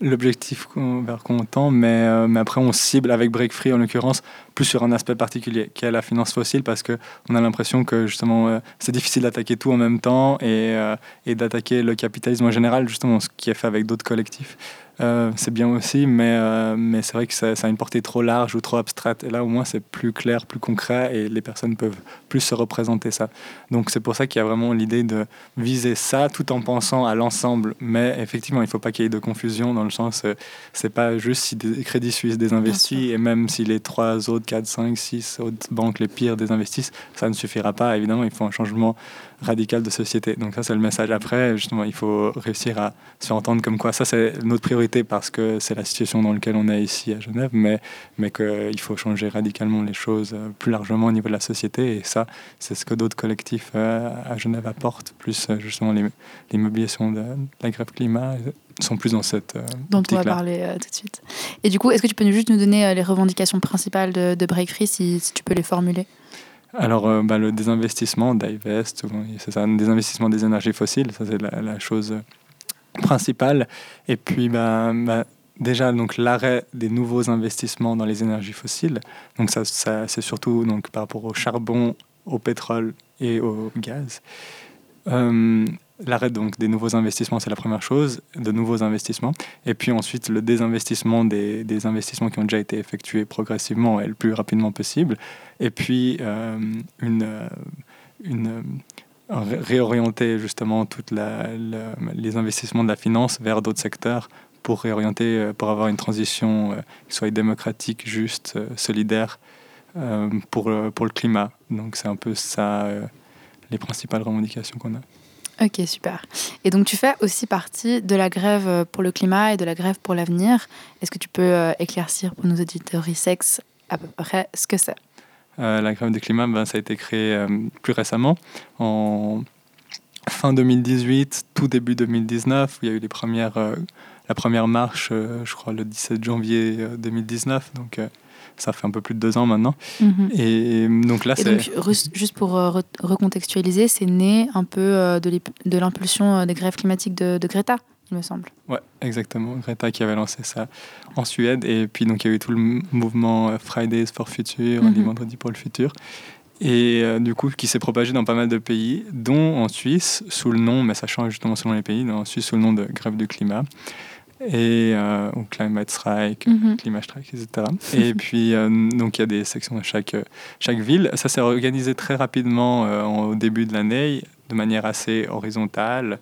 l'objectif qu'on- vers quoi on tend, mais, euh, mais après on cible avec Break Free en l'occurrence plus sur un aspect particulier qui est la finance fossile parce que on a l'impression que justement euh, c'est difficile d'attaquer tout en même temps et, euh, et d'attaquer le capitalisme en général, justement ce qui est fait avec d'autres collectifs. Euh, c'est bien aussi, mais, euh, mais c'est vrai que ça, ça a une portée trop large ou trop abstraite. Et là, au moins, c'est plus clair, plus concret, et les personnes peuvent plus se représenter ça. Donc, c'est pour ça qu'il y a vraiment l'idée de viser ça tout en pensant à l'ensemble. Mais effectivement, il ne faut pas qu'il y ait de confusion dans le sens, euh, c'est pas juste si des crédits suisses désinvestissent, et même si les trois autres, 4, 5, 6 autres banques les pires désinvestissent, ça ne suffira pas. Évidemment, il faut un changement radical de société. Donc ça, c'est le message. Après, justement, il faut réussir à se entendre comme quoi ça, c'est notre priorité parce que c'est la situation dans laquelle on est ici à Genève, mais, mais qu'il faut changer radicalement les choses euh, plus largement au niveau de la société. Et ça, c'est ce que d'autres collectifs euh, à Genève apportent, plus euh, justement les, les mobilisations de, de la grève climat sont plus dans cette euh, dont on va parler euh, tout de suite. Et du coup, est-ce que tu peux juste nous donner euh, les revendications principales de, de Break Free si, si tu peux les formuler? Alors, euh, bah, le désinvestissement, divest, c'est ça, un désinvestissement des énergies fossiles, ça c'est la, chose euh, principale. Et puis, bah, bah, déjà, donc l'arrêt des nouveaux investissements dans les énergies fossiles. Donc, ça, ça c'est surtout donc par rapport au charbon, au pétrole et au gaz. Euh, L'arrêt donc des nouveaux investissements, c'est la première chose, de nouveaux investissements. Et puis ensuite, le désinvestissement des, des investissements qui ont déjà été effectués progressivement et le plus rapidement possible. Et puis, euh, une, euh, une, euh, ré- réorienter justement la- les investissements de la finance vers d'autres secteurs pour réorienter, pour avoir une transition qui soit démocratique, juste, solidaire pour, pour le climat. Donc, c'est un peu ça, les principales revendications qu'on a. Ok, super. Et donc tu fais aussi partie de la grève euh, pour le climat et de la grève pour l'avenir. Est-ce que tu peux euh, éclaircir pour nos auditeurs sex à peu près ce que c'est? Euh, la grève du climat, ben, ça a été créé plus récemment, en fin 2018, tout début 2019, où il y a eu les premières, la première marche, je crois, le 17 janvier euh, 2019. Donc, ça fait un peu plus de deux ans maintenant. Et euh, donc là, c'est. juste pour euh, re- recontextualiser, c'est né un peu euh, de l'impulsion des grèves climatiques de, de Greta, il me semble. Ouais, exactement. Greta qui avait lancé ça en Suède. Et puis, donc, il y a eu tout le mouvement Fridays for Future, Mhm. les vendredis pour le futur. Et euh, du coup, qui s'est propagé dans pas mal de pays, dont en Suisse, sous le nom, mais ça change justement selon les pays, en Suisse sous le nom de grève du climat. Et euh, ou climate strike, climat strike, etc. Et puis, euh, donc, il y a des sections de chaque, euh, chaque ville. Ça s'est organisé très rapidement euh, au début de l'année, de manière assez horizontale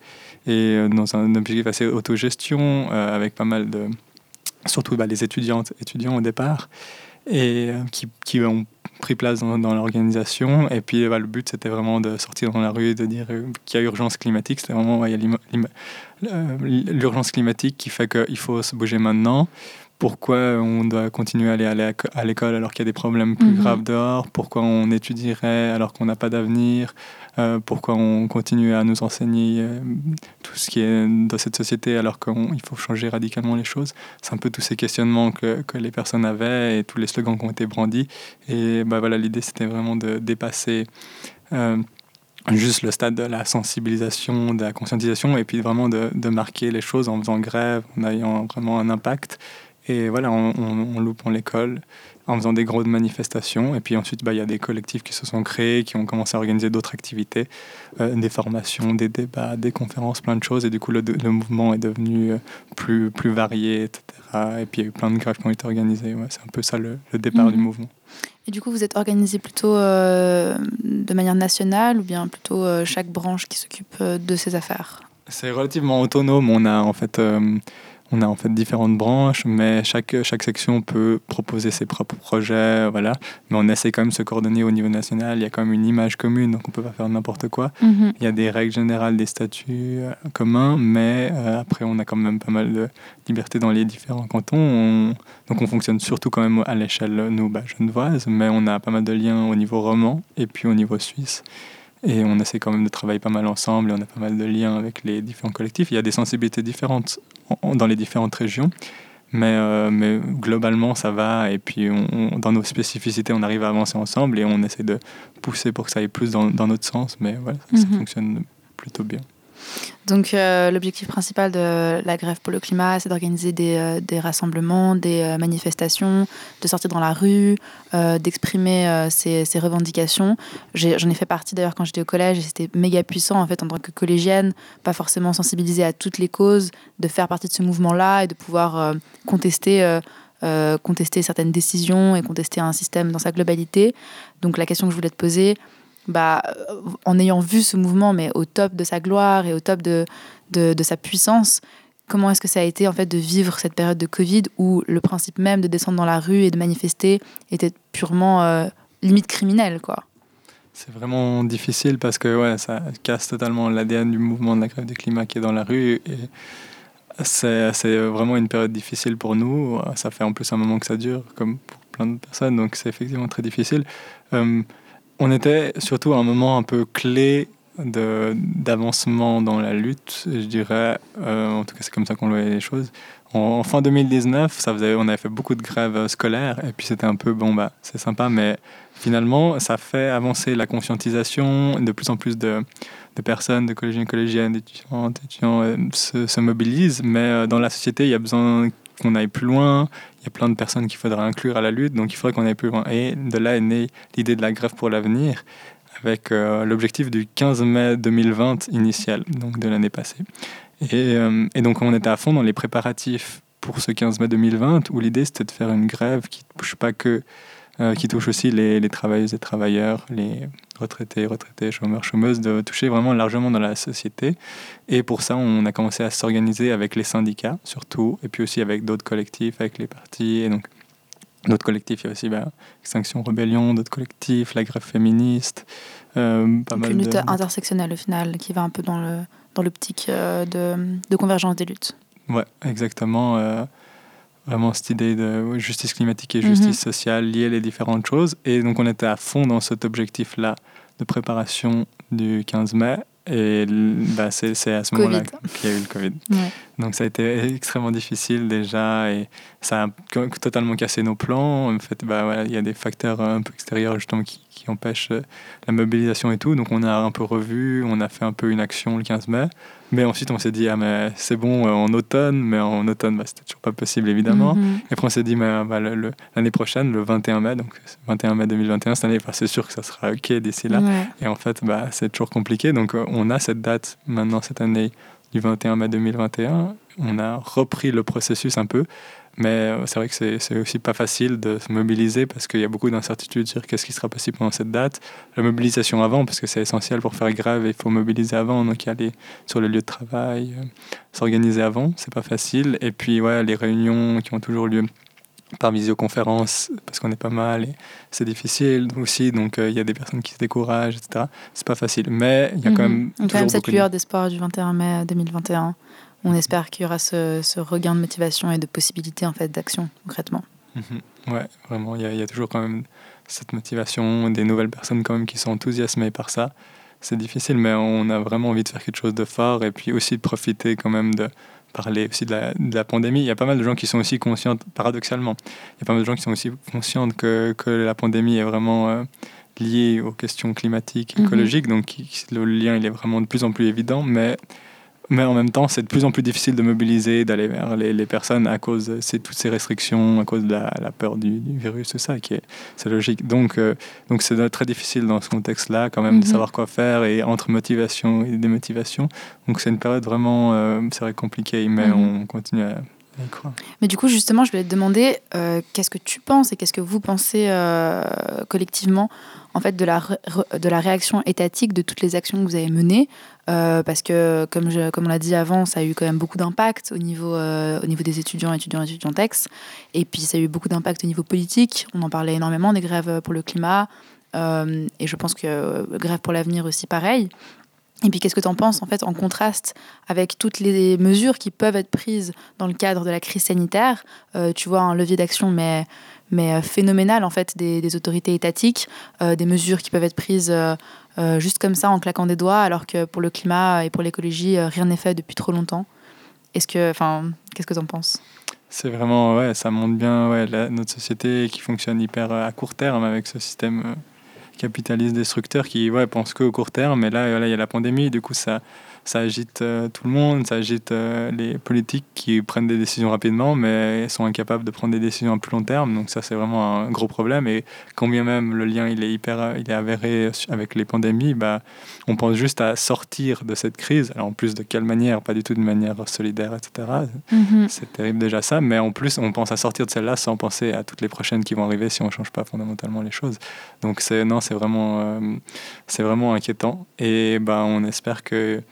et dans un objectif assez autogestion, avec pas mal de. Surtout bah, les étudiantes, étudiants au départ, et qui, qui ont pris place dans, dans l'organisation. Et puis, bah, le but, c'était vraiment de sortir dans la rue et de dire euh, qu'il y a urgence climatique. C'était vraiment, ouais, il l'urgence climatique qui fait qu'il faut se bouger maintenant. Pourquoi on doit continuer à aller à l'école alors qu'il y a des problèmes plus Mhm. graves dehors? Pourquoi on étudierait alors qu'on n'a pas d'avenir? Euh, Pourquoi on continue à nous enseigner euh, tout ce qui est dans cette société alors qu'il faut changer radicalement les choses? C'est un peu tous ces questionnements que, les personnes avaient et tous les slogans qui ont été brandis. Et bah voilà, l'idée c'était vraiment de dépasser euh, juste le stade de la sensibilisation, de la conscientisation, et puis vraiment de, marquer les choses en faisant grève, en ayant vraiment un impact. Et voilà, on, on, on loupe en l'école en faisant des grosses manifestations. Et puis ensuite, bah, il y a des collectifs qui se sont créés, qui ont commencé à organiser d'autres activités, euh, des formations, des débats, des conférences, plein de choses. Et du coup, le, le mouvement est devenu euh, plus, plus varié, etc. Et puis il y a eu plein de grèves qui ont été organisées. Ouais, c'est un peu ça le, le départ Mhm. du mouvement. Et du coup, vous êtes organisé plutôt euh, de manière nationale ou bien plutôt euh, chaque branche qui s'occupe de ses affaires? C'est relativement autonome. On a en fait on a en fait différentes branches, mais chaque, chaque section peut proposer ses propres projets, voilà. Mais on essaie quand même de se coordonner au niveau national. Il y a quand même une image commune, donc on peut pas faire n'importe quoi. Mhm. Il y a des règles générales, des statuts euh, communs, mais euh, après on a quand même pas mal de liberté dans les différents cantons. On- donc on fonctionne surtout quand même à l'échelle nous, bah, genevoise, mais on a pas mal de liens au niveau roman et puis au niveau suisse. Et on essaie quand même de travailler pas mal ensemble et on a pas mal de liens avec les différents collectifs. Il y a des sensibilités différentes en- en- dans les différentes régions, mais, euh, mais globalement ça va. Et puis on- on- dans nos spécificités, on arrive à avancer ensemble et on essaie de pousser pour que ça aille plus dans, dans notre sens. Mais voilà, ça Mhm. fonctionne plutôt bien. Donc euh, l'objectif principal de la grève pour le climat, c'est d'organiser des, euh, des rassemblements, des euh, manifestations, de sortir dans la rue, d'exprimer ses, ses revendications. J'en ai, fait partie d'ailleurs quand j'étais au collège et c'était méga puissant en fait en tant que collégienne, pas forcément sensibilisée à toutes les causes, de faire partie de ce mouvement-là et de pouvoir contester. contester certaines décisions et contester un système dans sa globalité. Donc la question que je voulais te poser, bah, euh, en ayant vu ce mouvement, mais au top de sa gloire et au top de, de, sa puissance, comment est-ce que ça a été en fait de vivre cette période de Covid où le principe même de descendre dans la rue et de manifester était purement euh, limite criminel, quoi? C'est vraiment difficile parce que ouais, ça casse totalement l'ADN du mouvement de la grève du climat qui est dans la rue. Et c'est c'est vraiment une période difficile pour nous. Ça fait en plus un moment que ça dure, comme pour plein de personnes, donc c'est effectivement très difficile. Euh, on était surtout à un moment un peu clé de- d'avancement dans la lutte, je dirais. Euh, en tout cas, c'est comme ça qu'on voyait les choses. En, fin 2019, ça faisait, on avait fait beaucoup de grèves scolaires, et puis c'était un peu, bon, bah, c'est sympa, mais finalement, ça fait avancer la conscientisation. De plus en plus de, de personnes, de collégiens, collégiennes, d'étudiants, d'étudiants euh, se, se mobilisent. Mais euh, dans la société, il y a besoin qu'on aille plus loin. Il y a plein de personnes qu'il faudra inclure à la lutte, donc il faudrait qu'on aille plus loin. Et de là est née l'idée de la grève pour l'avenir, avec euh, l'objectif du 15 mai 2020 initial, donc de l'année passée. Et, euh, et donc on était à fond dans les préparatifs pour ce 15 mai 2020, où l'idée c'était de faire une grève qui ne touche pas que euh, qui touche aussi les, les travailleuses et travailleurs, les retraités, retraités, chômeurs, chômeuses, de toucher vraiment largement dans la société. Et pour ça, on a commencé à s'organiser avec les syndicats, surtout, et puis aussi avec d'autres collectifs, avec les partis. Et donc, d'autres collectifs, il y a aussi bah, Extinction Rebellion, d'autres collectifs, la grève féministe, euh, pas Donc mal une de... lutte intersectionnelle au final, qui va un peu dans le dans l'optique euh, de, de convergence des luttes. Ouais, exactement. euh, vraiment cette idée de justice climatique et justice sociale, lier les différentes choses. Et donc on était à fond dans cet objectif-là de préparation du 15 mai. Et bah, c'est c'est à ce moment-là qu'il y a eu le Covid. Ouais. Donc ça a été extrêmement difficile déjà et ça a totalement cassé nos plans. En fait, bah, voilà, il y a des facteurs un peu extérieurs justement qui, qui empêchent euh, la mobilisation et tout. Donc on a un peu revu, on a fait un peu une action le 15 mai. Mais ensuite on s'est dit, ah mais c'est bon euh, en automne, mais en automne bah, c'était toujours pas possible évidemment. Mhm. Et après, on s'est dit, mais, bah, l'année prochaine, le 21 mai, donc 21 mai 2021, cette année, bah, c'est sûr que ça sera OK d'ici là. Ouais. Et en fait, bah, c'est toujours compliqué. Donc, euh, on a cette date maintenant, cette année, du 21 mai 2021. On a repris le processus un peu. Mais euh, c'est vrai que c'est aussi pas facile de se mobiliser parce qu'il y a beaucoup d'incertitudes sur qu'est-ce qui sera possible pendant cette date. La mobilisation avant, parce que c'est essentiel pour faire grève, il faut mobiliser avant, donc y aller sur le lieu de travail, euh, s'organiser avant, c'est pas facile. Et puis, ouais, les réunions qui ont toujours lieu par visioconférence, parce qu'on est pas mal et c'est difficile aussi, donc euh, il y a des personnes qui se découragent, etc. C'est pas facile, mais il y a quand Mhm. même Donc, quand même cette lueur d'espoir du 21 mai 2021. On espère qu'il y aura ce, ce regain de motivation et de possibilités en fait d'action concrètement. Mhm. Ouais, vraiment, il y, y a toujours quand même cette motivation, des nouvelles personnes quand même qui sont enthousiasmées par ça. C'est difficile, mais on a vraiment envie de faire quelque chose de fort et puis aussi de profiter quand même de parler aussi de la, de la pandémie. Il y a pas mal de gens qui sont aussi conscientes, paradoxalement, il y a pas mal de gens qui sont aussi conscientes que, que la pandémie est vraiment euh, liée aux questions climatiques, Mhm. écologiques, donc le lien il est vraiment de plus en plus évident, mais mais en même temps, c'est de plus en plus difficile de mobiliser, d'aller vers les, les personnes à cause de ces- toutes ces restrictions, à cause de la, la peur du, du virus, tout ça, qui est, c'est logique. Donc, euh, donc c'est très difficile dans ce contexte-là, quand même, de Mhm. savoir quoi faire et entre motivation et démotivation. Donc, c'est une période vraiment, euh, c'est vrai, compliquée, mais Mhm. on continue à y croire. Mais du coup, justement, je voulais te demander euh, qu'est-ce que tu penses et qu'est-ce que vous pensez collectivement en fait de la, de la réaction étatique de toutes les actions que vous avez menées Euh, parce que comme, comme on l'a dit avant, ça a eu quand même beaucoup d'impact au niveau euh, au niveau des étudiants, étudiants, étudiantes ex. Et puis ça a eu beaucoup d'impact au niveau politique. On en parlait énormément des grèves pour le climat. Euh, et je pense que grève pour l'avenir aussi pareil. Et puis qu'est-ce que tu en penses en fait en contraste avec toutes les mesures qui peuvent être prises dans le cadre de la crise sanitaire? Tu vois un levier d'action mais mais euh, phénoménal en fait des, autorités étatiques, euh, des mesures qui peuvent être prises euh, juste comme ça en claquant des doigts, alors que pour le climat et pour l'écologie rien n'est fait depuis trop longtemps. Est-ce que, enfin, qu'est-ce que tu en penses? C'est vraiment, ouais, ça montre bien ouais, notre société qui fonctionne hyper à court terme avec ce système capitaliste destructeur qui ouais, pense qu'au court terme. Mais là, voilà, il y a la pandémie, du coup, ça, ça agite euh, tout le monde, ça agite euh, les politiques qui prennent des décisions rapidement, mais sont incapables de prendre des décisions à plus long terme. Donc ça, c'est vraiment un gros problème. Et quand bien même le lien il est hyper, il est avéré avec les pandémies, bah, on pense juste à sortir de cette crise. Alors en plus de quelle manière? Pas du tout de manière solidaire, etc. C'est terrible déjà ça, mais en plus on pense à sortir de celle-là sans penser à toutes les prochaines qui vont arriver si on ne change pas fondamentalement les choses. Donc c'est non, c'est vraiment, euh, c'est vraiment inquiétant. Et ben on espère que,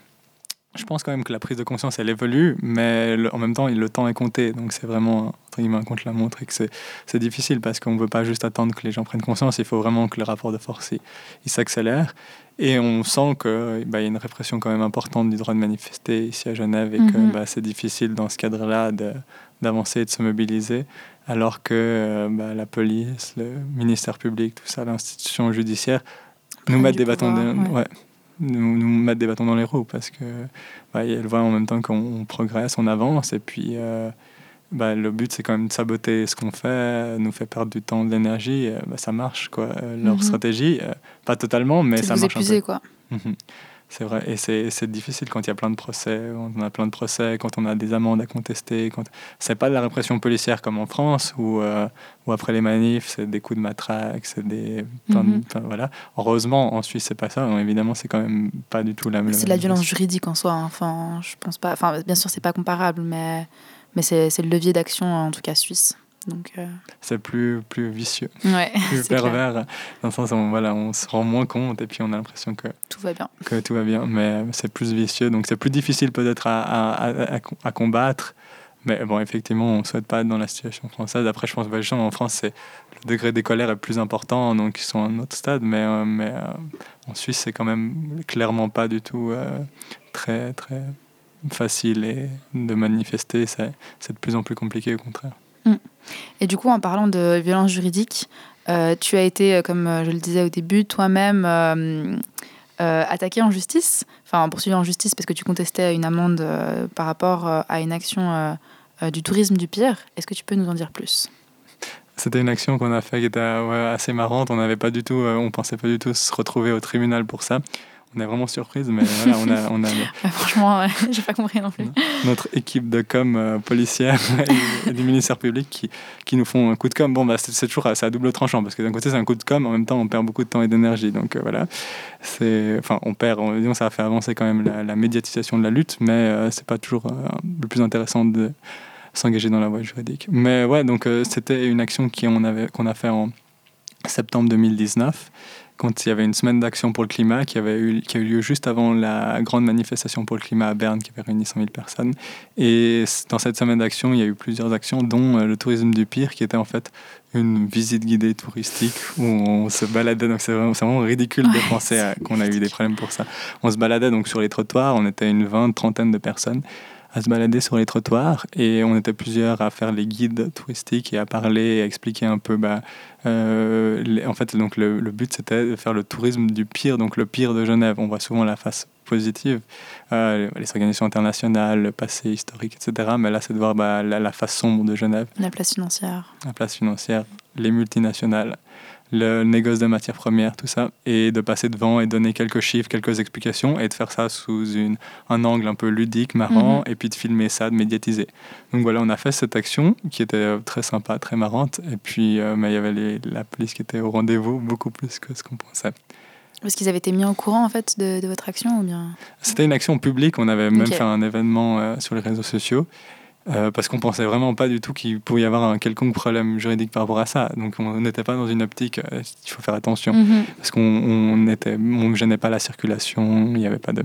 je pense quand même que la prise de conscience elle évolue, mais le- en même temps le temps est compté, donc c'est vraiment entre guillemets un contre la montre et que c'est difficile parce qu'on ne veut pas juste attendre que les gens prennent conscience, il faut vraiment que le rapport de force il, il s'accélère. Et on sent qu'il bah, y a une répression quand même importante du droit de manifester ici à Genève et que Mhm. bah, c'est difficile dans ce cadre-là de- d'avancer et de se mobiliser, alors que euh, bah, la police, le ministère public, tout ça, l'institution judiciaire, nous mettent des bâtons, ouais. ouais, nous, nous mettent des bâtons dans les roues parce que bah, elles voient en même temps qu'on on progresse, on avance, et puis euh, bah, le but c'est quand même de saboter ce qu'on fait, nous fait perdre du temps, de l'énergie, euh, bah, ça marche quoi. Euh, leur Mhm. stratégie, pas totalement, mais ça marche un peu. quoi. Mhm. C'est vrai, et c'est difficile quand il y a plein de procès, quand on a plein de procès, quand on a des amendes à contester. Quand... C'est pas de la répression policière comme en France, où, euh, où après les manifs, c'est des coups de matraque, c'est des. plein de- enfin, voilà. Heureusement, en Suisse, c'est pas ça. Non, évidemment, c'est quand même pas du tout la même. C'est de la violence juridique en soi. hein. Enfin, je pense pas. Enfin, bien sûr, c'est pas comparable, mais c'est le levier d'action en tout cas suisse. Donc, euh, C'est plus, plus vicieux, ouais, plus clair. pervers, dans le sens où on, voilà, on se rend moins compte et puis on a l'impression que Tout va bien. que tout va bien, mais c'est plus vicieux, donc c'est plus difficile peut-être à, à, à- combattre. Mais bon, effectivement, on ne souhaite pas être dans la situation française. Après, je pense que en France, c'est, le degré des colères est plus important, donc ils sont à un autre stade. Mais, euh, mais euh, en Suisse, c'est quand même clairement pas du tout très, très facile et de manifester. C'est de plus en plus compliqué, au contraire. Et du coup, en parlant de violence juridique, euh, tu as été, euh, comme euh, je le disais au début, toi-même attaqué en justice, enfin poursuivi en justice parce que tu contestais une amende par rapport à une action du tourisme du pire. Est-ce que tu peux nous en dire plus? C'était une action qu'on a fait qui était assez marrante. On n'avait pas du tout, on pensait pas du tout se retrouver au tribunal pour ça. On est vraiment surprise, mais voilà, on a, on a Franchement, j'ai pas compris non plus. notre équipe de com euh, policière et du ministère public qui, qui nous font un coup de com. Bon, bah, c'est toujours à double tranchant parce que d'un côté, c'est un coup de com, en même temps, on perd beaucoup de temps et d'énergie. Donc euh, voilà, c'est, enfin, on perd, on, disons, ça a fait avancer quand même la, la médiatisation de la lutte, mais euh, c'est pas toujours euh, le plus intéressant de s'engager dans la voie juridique. Mais ouais, donc c'était une action qu'on a fait en septembre 2019 quand il y avait une semaine d'action pour le climat qui, avait eu, qui a eu lieu juste avant la grande manifestation pour le climat à Berne qui avait réuni 100 000 personnes. Et dans cette semaine d'action, il y a eu plusieurs actions, dont euh, le tourisme du pire, qui était en fait une visite guidée touristique où on se baladait. Donc c'est vraiment, ridicule de penser qu'on a eu des problèmes pour ça. On se baladait donc sur les trottoirs, on était une vingt, trentaine de personnes à se balader sur les trottoirs et on était plusieurs à faire les guides touristiques et à parler, à expliquer un peu bah, euh, les- en fait, donc le, le but c'était de faire le tourisme du pire, donc le pire de Genève. On voit souvent la face positive, euh, les organisations internationales, le passé historique, etc. Mais là, c'est de voir bah, la, la face sombre de Genève, La place financière. la place financière, les multinationales, le négoce de matières premières, tout ça, et de passer devant et donner quelques chiffres, quelques explications, et de faire ça sous une, un angle un peu ludique, marrant, et puis de filmer ça, de médiatiser. Donc voilà, on a fait cette action qui était euh, très sympa, très marrante, et puis euh, mais il y avait les- la police qui était au rendez-vous, beaucoup plus que ce qu'on pensait. Parce qu'ils avaient été mis au courant en fait de, de votre action ou bien? C'était une action publique, on avait même fait un événement euh, sur les réseaux sociaux. Euh, parce qu'on pensait vraiment pas du tout qu'il pouvait y avoir un quelconque problème juridique par rapport à ça. Donc on n'était pas dans une optique, euh, il faut faire attention, Mhm. parce qu'on on était, on gênait pas la circulation, il n'y avait pas de,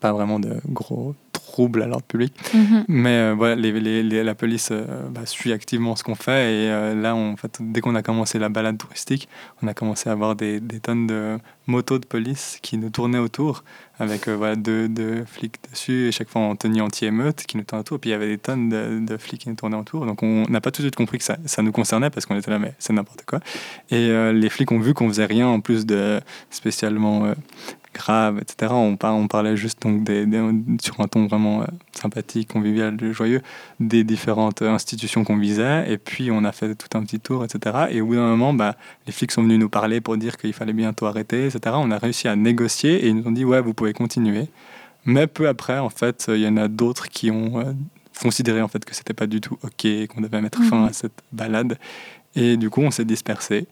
pas vraiment de gros troubles à l'ordre public. Mhm. Mais euh, voilà, les, les- les- la police euh, bah, suit activement ce qu'on fait. Et euh, là, on, en fait, dès qu'on a commencé la balade touristique, on a commencé à avoir des, des tonnes de motos de police qui nous tournaient autour, avec voilà, deux, deux flics dessus, et chaque fois en tenue anti-émeute qui nous tournaient autour. Puis il y avait des tonnes de, de flics qui nous tournaient autour. Donc on n'a pas tout de suite compris que ça, ça nous concernait parce qu'on était là, mais c'est n'importe quoi. Et les flics ont vu qu'on faisait rien en plus de spécialement grave, etc. On, par- on parlait juste donc des, des- sur un ton vraiment euh, sympathique, convivial, joyeux, des différentes euh, institutions qu'on visait. Et puis on a fait tout un petit tour, etc. Et au bout d'un moment, bah, les flics sont venus nous parler pour dire qu'il fallait bientôt arrêter, etc. On a réussi à négocier et ils nous ont dit ouais, vous pouvez continuer. Mais peu après, en fait, il y en a d'autres qui ont euh, considéré en fait que c'était pas du tout ok, qu'on devait mettre fin à cette balade. Et du coup, on s'est dispersé.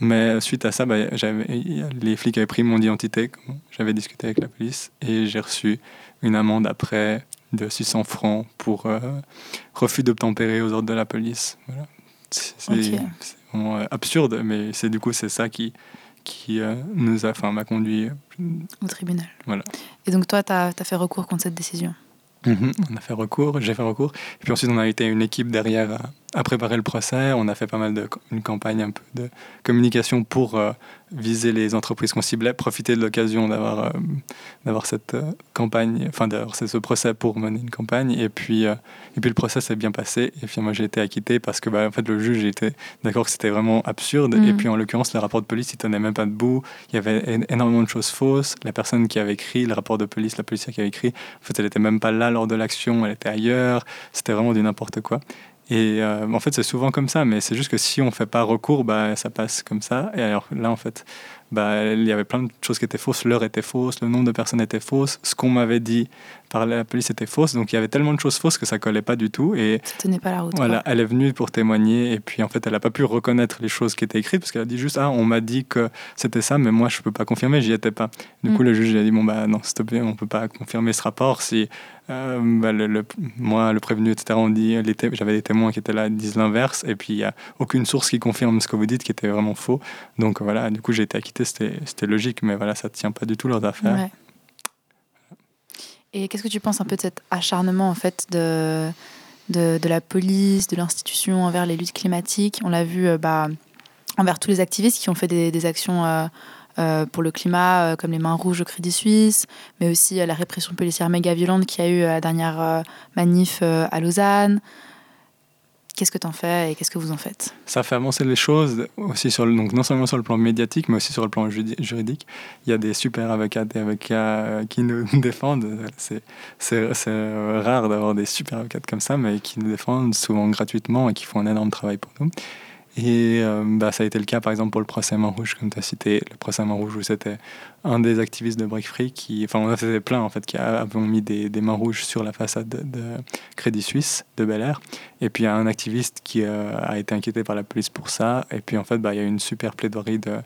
Mais suite à ça, bah, j'avais- les flics avaient pris mon identité. J'avais discuté avec la police et j'ai reçu une amende après de 600 francs pour euh, refus d'obtempérer aux ordres de la police. Voilà. C'est vraiment euh, absurde, mais c'est du coup c'est ça qui qui euh, nous a, m'a conduit. au tribunal. Voilà. Et donc toi, tu as, fait recours contre cette décision? Mhm. On a fait recours, j'ai fait recours. Puis ensuite, on a été une équipe derrière à, à préparer le procès. On a fait pas mal de une campagne un peu de communication pour euh, viser les entreprises qu'on ciblait, profiter de l'occasion d'avoir euh, d'avoir cette euh, campagne, enfin d'avoir ce procès pour mener une campagne. Et puis euh, et puis le procès s'est bien passé. Et puis moi, j'ai été acquitté parce que bah, en fait le juge était d'accord que c'était vraiment absurde. Mhm. Et puis en l'occurrence, le rapport de police, il tenait même pas debout. Il y avait énormément de choses fausses. La personne qui avait écrit le rapport de police, la policière qui avait écrit, en fait, elle était même pas là lors de l'action, elle était ailleurs. C'était vraiment du n'importe quoi. Et euh, en fait, c'est souvent comme ça, mais c'est juste que si on fait pas recours, bah, ça passe comme ça. Et alors là, en fait, bah, il y avait plein de choses qui étaient fausses. L'heure était fausse, le nombre de personnes était fausse, ce qu'on m'avait dit par la police était fausse. Donc il y avait tellement de choses fausses que ça collait pas du tout. Et Ça tenait pas la route. voilà, quoi. elle est venue pour témoigner et puis en fait, elle n'a pas pu reconnaître les choses qui étaient écrites parce qu'elle a dit juste ah on m'a dit que c'était ça, mais moi je peux pas confirmer, j'y étais pas. Du coup, Mm. le juge a dit bon bah non s'il te plaît, on peut pas confirmer ce rapport si euh, bah, le, le- moi le prévenu etc. On dit j'avais des témoins qui étaient là ils disent l'inverse et puis il y a aucune source qui confirme ce que vous dites qui était vraiment faux. Donc voilà, du coup j'ai été acquitté, c'était logique, mais voilà ça tient pas du tout leurs affaires. Et qu'est-ce que tu penses un peu de cet acharnement en fait de, de, la police, de l'institution envers les luttes climatiques? On l'a vu euh, bah, envers tous les activistes qui ont fait des, actions euh, euh, pour le climat, comme les mains rouges au Crédit Suisse, mais aussi la répression policière méga violente qu'il y a eu la dernière manif à Lausanne. Qu'est-ce que tu en fais et qu'est-ce que vous en faites? Ça fait avancer les choses aussi sur le, donc non seulement sur le plan médiatique mais aussi sur le plan juridique. Il y a des super avocats et avocats euh, qui nous défendent. C'est c'est c'est, rare d'avoir des super avocats comme ça mais qui nous défendent souvent gratuitement et qui font un énorme travail pour nous. Et euh, bah, ça a été le cas par exemple pour le procès Main Rouge comme tu as cité. Le procès Main Rouge où c'était un des activistes de Break Free qui enfin on a fait plein en fait qui a- avaient mis des, des mains rouges sur la façade de, Crédit Suisse de Bel Air et puis il y a un activiste qui euh, a été inquiété par la police pour ça. Et puis en fait, bah, il y a eu une super plaidoirie de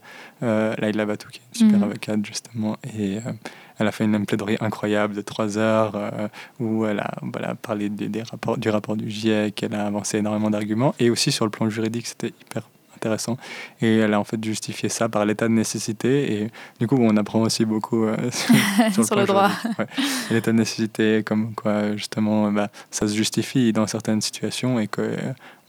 euh, Laila Batou, qui est une super Mhm. avocate justement. Et euh, elle a fait une, plaidoirie incroyable de trois heures euh, où elle a, voilà, parlé des, des rapports, du rapport du GIEC, elle a avancé énormément d'arguments. Et aussi sur le plan juridique, c'était hyper intéressant. Et elle a en fait justifié ça par l'état de nécessité. Et du coup, on apprend aussi beaucoup euh, sur, le droit. Ouais. L'état de nécessité, comme quoi justement, bah, ça se justifie dans certaines situations et que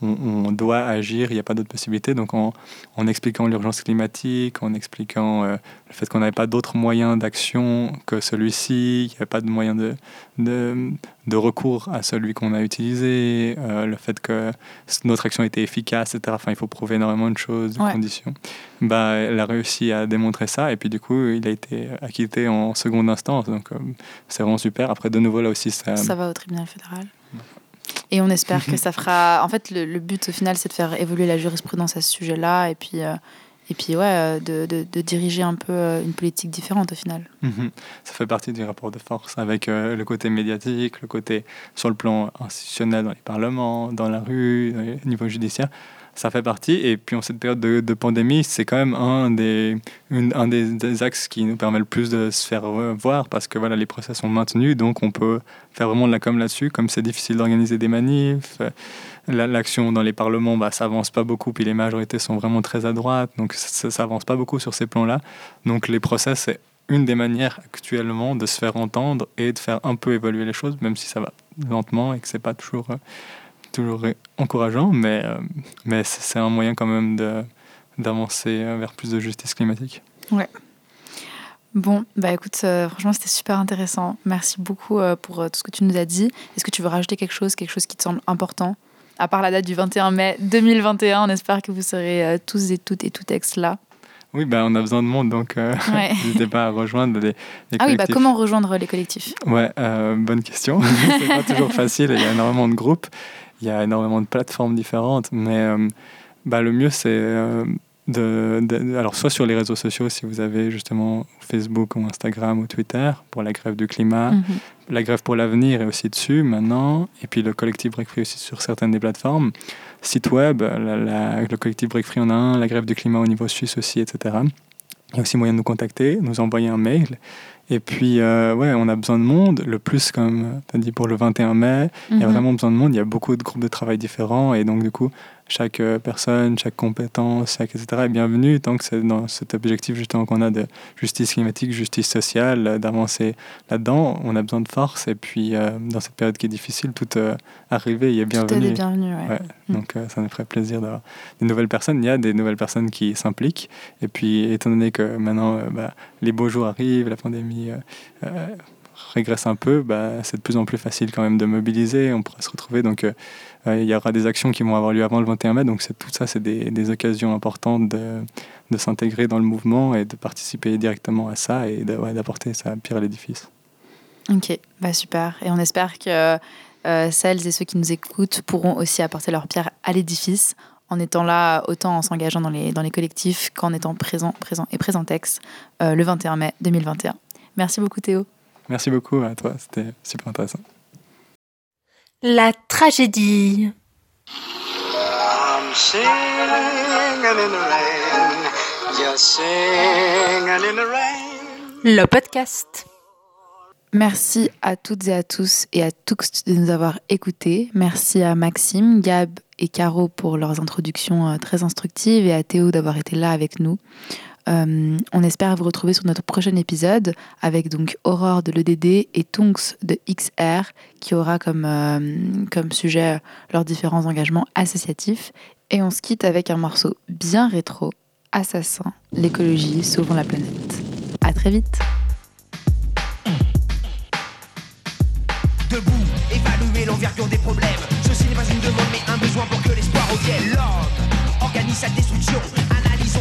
on, on doit agir, il n'y a pas d'autre possibilité. Donc en, en expliquant l'urgence climatique, en expliquant euh, le fait qu'on n'avait pas d'autres moyens d'action que celui-ci, il n'y avait pas de moyen de, de, de recours à celui qu'on a utilisé, euh, le fait que notre action était efficace, etc. Enfin, il faut prouver énormément de choses, de Ouais. conditions. Bah, elle a réussi à démontrer ça et puis du coup, il a été acquitté en seconde instance. Donc euh, c'est vraiment super. Après, de nouveau, là aussi, ça, Ça va au tribunal fédéral. Et on espère que ça fera. En fait, le, le but au final, c'est de faire évoluer la jurisprudence à ce sujet-là et puis, euh, et puis ouais, euh, de, de- de diriger un peu euh, une politique différente au final. Mhm. Ça fait partie du rapport de force avec euh, le côté médiatique, le côté sur le plan institutionnel dans les parlements, dans la rue, au niveau judiciaire. Ça fait partie. Et puis en cette période de, pandémie, c'est quand même un des, un des, axes qui nous permet le plus de se faire voir parce que voilà, les procès sont maintenus, donc on peut faire vraiment de la com là-dessus. Comme c'est difficile d'organiser des manifs, l'action dans les parlements, bah, ça avance pas beaucoup, puis les majorités sont vraiment très à droite, donc ça, ça avance pas beaucoup sur ces plans-là. Donc les procès, c'est une des manières actuellement de se faire entendre et de faire un peu évoluer les choses, même si ça va lentement et que c'est pas toujours, euh, toujours encourageant, mais, euh, mais c'est un moyen quand même d'avancer vers plus de justice climatique. Ouais. Bon, bah écoute, euh, franchement, c'était super intéressant. Merci beaucoup euh, pour euh, tout ce que tu nous as dit. Est-ce que tu veux rajouter quelque chose, quelque chose qui te semble important? À part la date du 21 mai 2021, on espère que vous serez tous et toutes et tout ex là. Oui, bah, on a besoin de monde, donc ouais. n'hésitez pas à rejoindre les, les Ah oui, bah, comment rejoindre les collectifs? Ouais, bonne question. c'est pas toujours facile, il y a énormément de groupes, il y a énormément de plateformes différentes, mais bah, le mieux c'est de, de, alors soit sur les réseaux sociaux si vous avez justement Facebook ou Instagram ou Twitter pour la grève du climat, mm -hmm. la grève pour l'avenir est aussi dessus maintenant, et puis le collectif Break Free aussi sur certaines des plateformes. Site web, la, la, le collectif Break Free en a un, la grève du climat au niveau suisse aussi, etc. Il y a aussi moyen de nous contacter, nous envoyer un mail. Et puis, euh, ouais, on a besoin de monde. Le plus, comme tu as dit, pour le 21 mai, mm -hmm. il y a vraiment besoin de monde. Il y a beaucoup de groupes de travail différents. Et donc, du coup, chaque personne, chaque compétence, chaque, etc. est bienvenue tant que c'est dans cet objectif justement qu'on a de justice climatique, justice sociale, d'avancer là-dedans. On a besoin de force et puis euh, dans cette période qui est difficile, tout euh, arriver, il est bienvenu. Tout est bienvenu, ouais. ouais. Mmh. Donc euh, ça nous ferait plaisir d'avoir des nouvelles personnes. Il y a des nouvelles personnes qui s'impliquent et puis étant donné que maintenant bah, les beaux jours arrivent, la pandémie régresse un peu, bah, c'est de plus en plus facile quand même de mobiliser. On pourra se retrouver. Donc, euh, il y aura des actions qui vont avoir lieu avant le 21 mai. Donc, tout ça, c'est des, des, occasions importantes de, de s'intégrer dans le mouvement et de participer directement à ça et d'apporter ouais, sa pierre à l'édifice. Ok, bah super. Et on espère que euh, celles et ceux qui nous écoutent pourront aussi apporter leur pierre à l'édifice en étant là autant en s'engageant dans les, dans les collectifs qu'en étant présent, présent et présentex euh, le 21 mai 2021. Merci beaucoup Théo. Merci beaucoup à toi, c'était super intéressant. La tragédie. Le podcast. Merci à toutes et à tous et à tous de nous avoir écoutés. Merci à Maxime, Gab et Caro pour leurs introductions très instructives et à Théo d'avoir été là avec nous. Euh, on espère vous retrouver sur notre prochain épisode avec donc Aurore de l'EDD et Tonks de XR qui aura comme, euh, comme sujet leurs différents engagements associatifs. Et on se quitte avec un morceau bien rétro, Assassin, l'écologie, sauvons la planète. À très vite! Debout, l'envergure des problèmes. Ceci n'est pas une demande mais un besoin pour que l'espoir organise sa destruction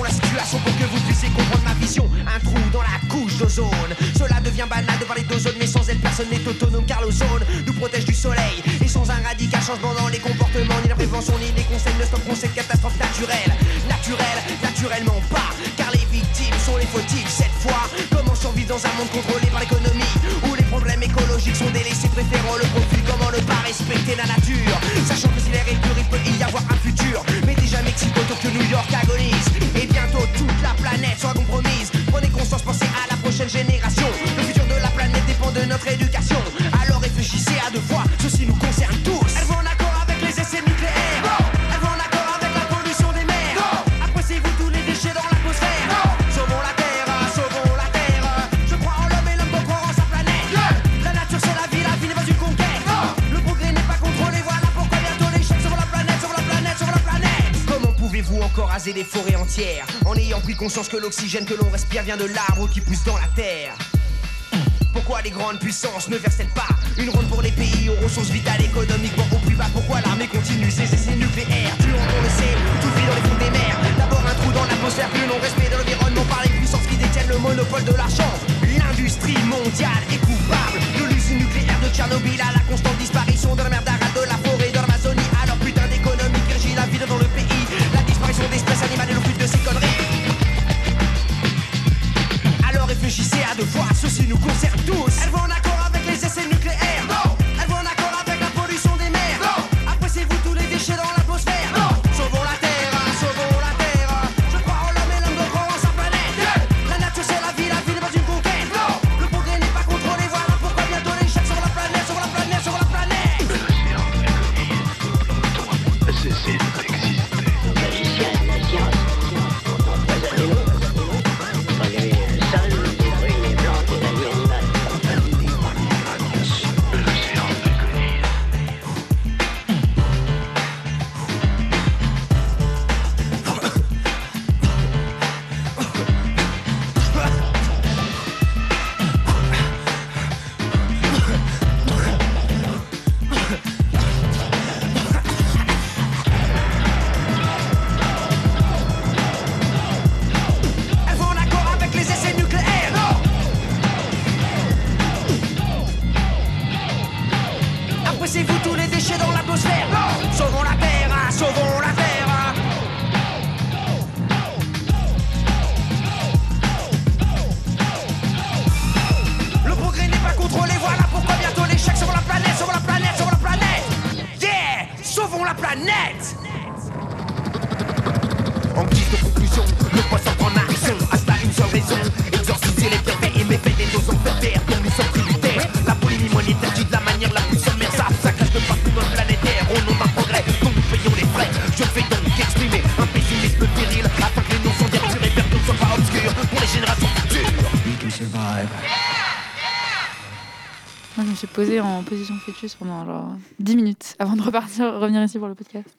la situation pour que vous puissiez comprendre ma vision. Un trou dans la couche d'ozone. Cela devient banal de parler d'ozone, mais sans elle, personne n'est autonome car l'ozone nous protège du soleil. Et sans un radical changement dans les comportements, ni la prévention, ni les conseils ne stopperont cette catastrophe naturelle. Naturelle, naturellement pas, car les victimes sont les fautifs cette fois. Comment survivre dans un monde contrôlé par l'économie problèmes écologiques sont délaissés, préférant le profit Comment ne pas respecter la nature Sachant que si l'air est il peut y avoir un futur. Mais déjà Mexico, Tokyo, New York agonise. Et bientôt toute la planète sera compromise. Prenez conscience, pensez à la prochaine génération. Le futur de la planète dépend de notre éducation. Alors réfléchissez à deux fois, ceci nous concerne tous. Raser des forêts entières. En ayant pris conscience que l'oxygène que l'on respire vient de l'arbre qui pousse dans la terre. Pourquoi les grandes puissances ne versent-elles pas une ronde pour les pays aux ressources vitales économiquement au plus bas? Pourquoi l'armée continue ses essais nucléaires? Tuant, on le sait, toute vie dans les fonds des mers. D'abord un trou dans l'atmosphère, plus non-respect de l'environnement par les puissances qui détiennent le monopole de l'argent L'industrie mondiale est coupable de l'usine nucléaire de Tchernobyl à la constante disparition de la mer d'Aral, de la réfléchissez à deux fois, ceci nous concerne tous. Elles vont en posée en position fœtus pendant genre 10 minutes avant de repartir, revenir ici pour le podcast.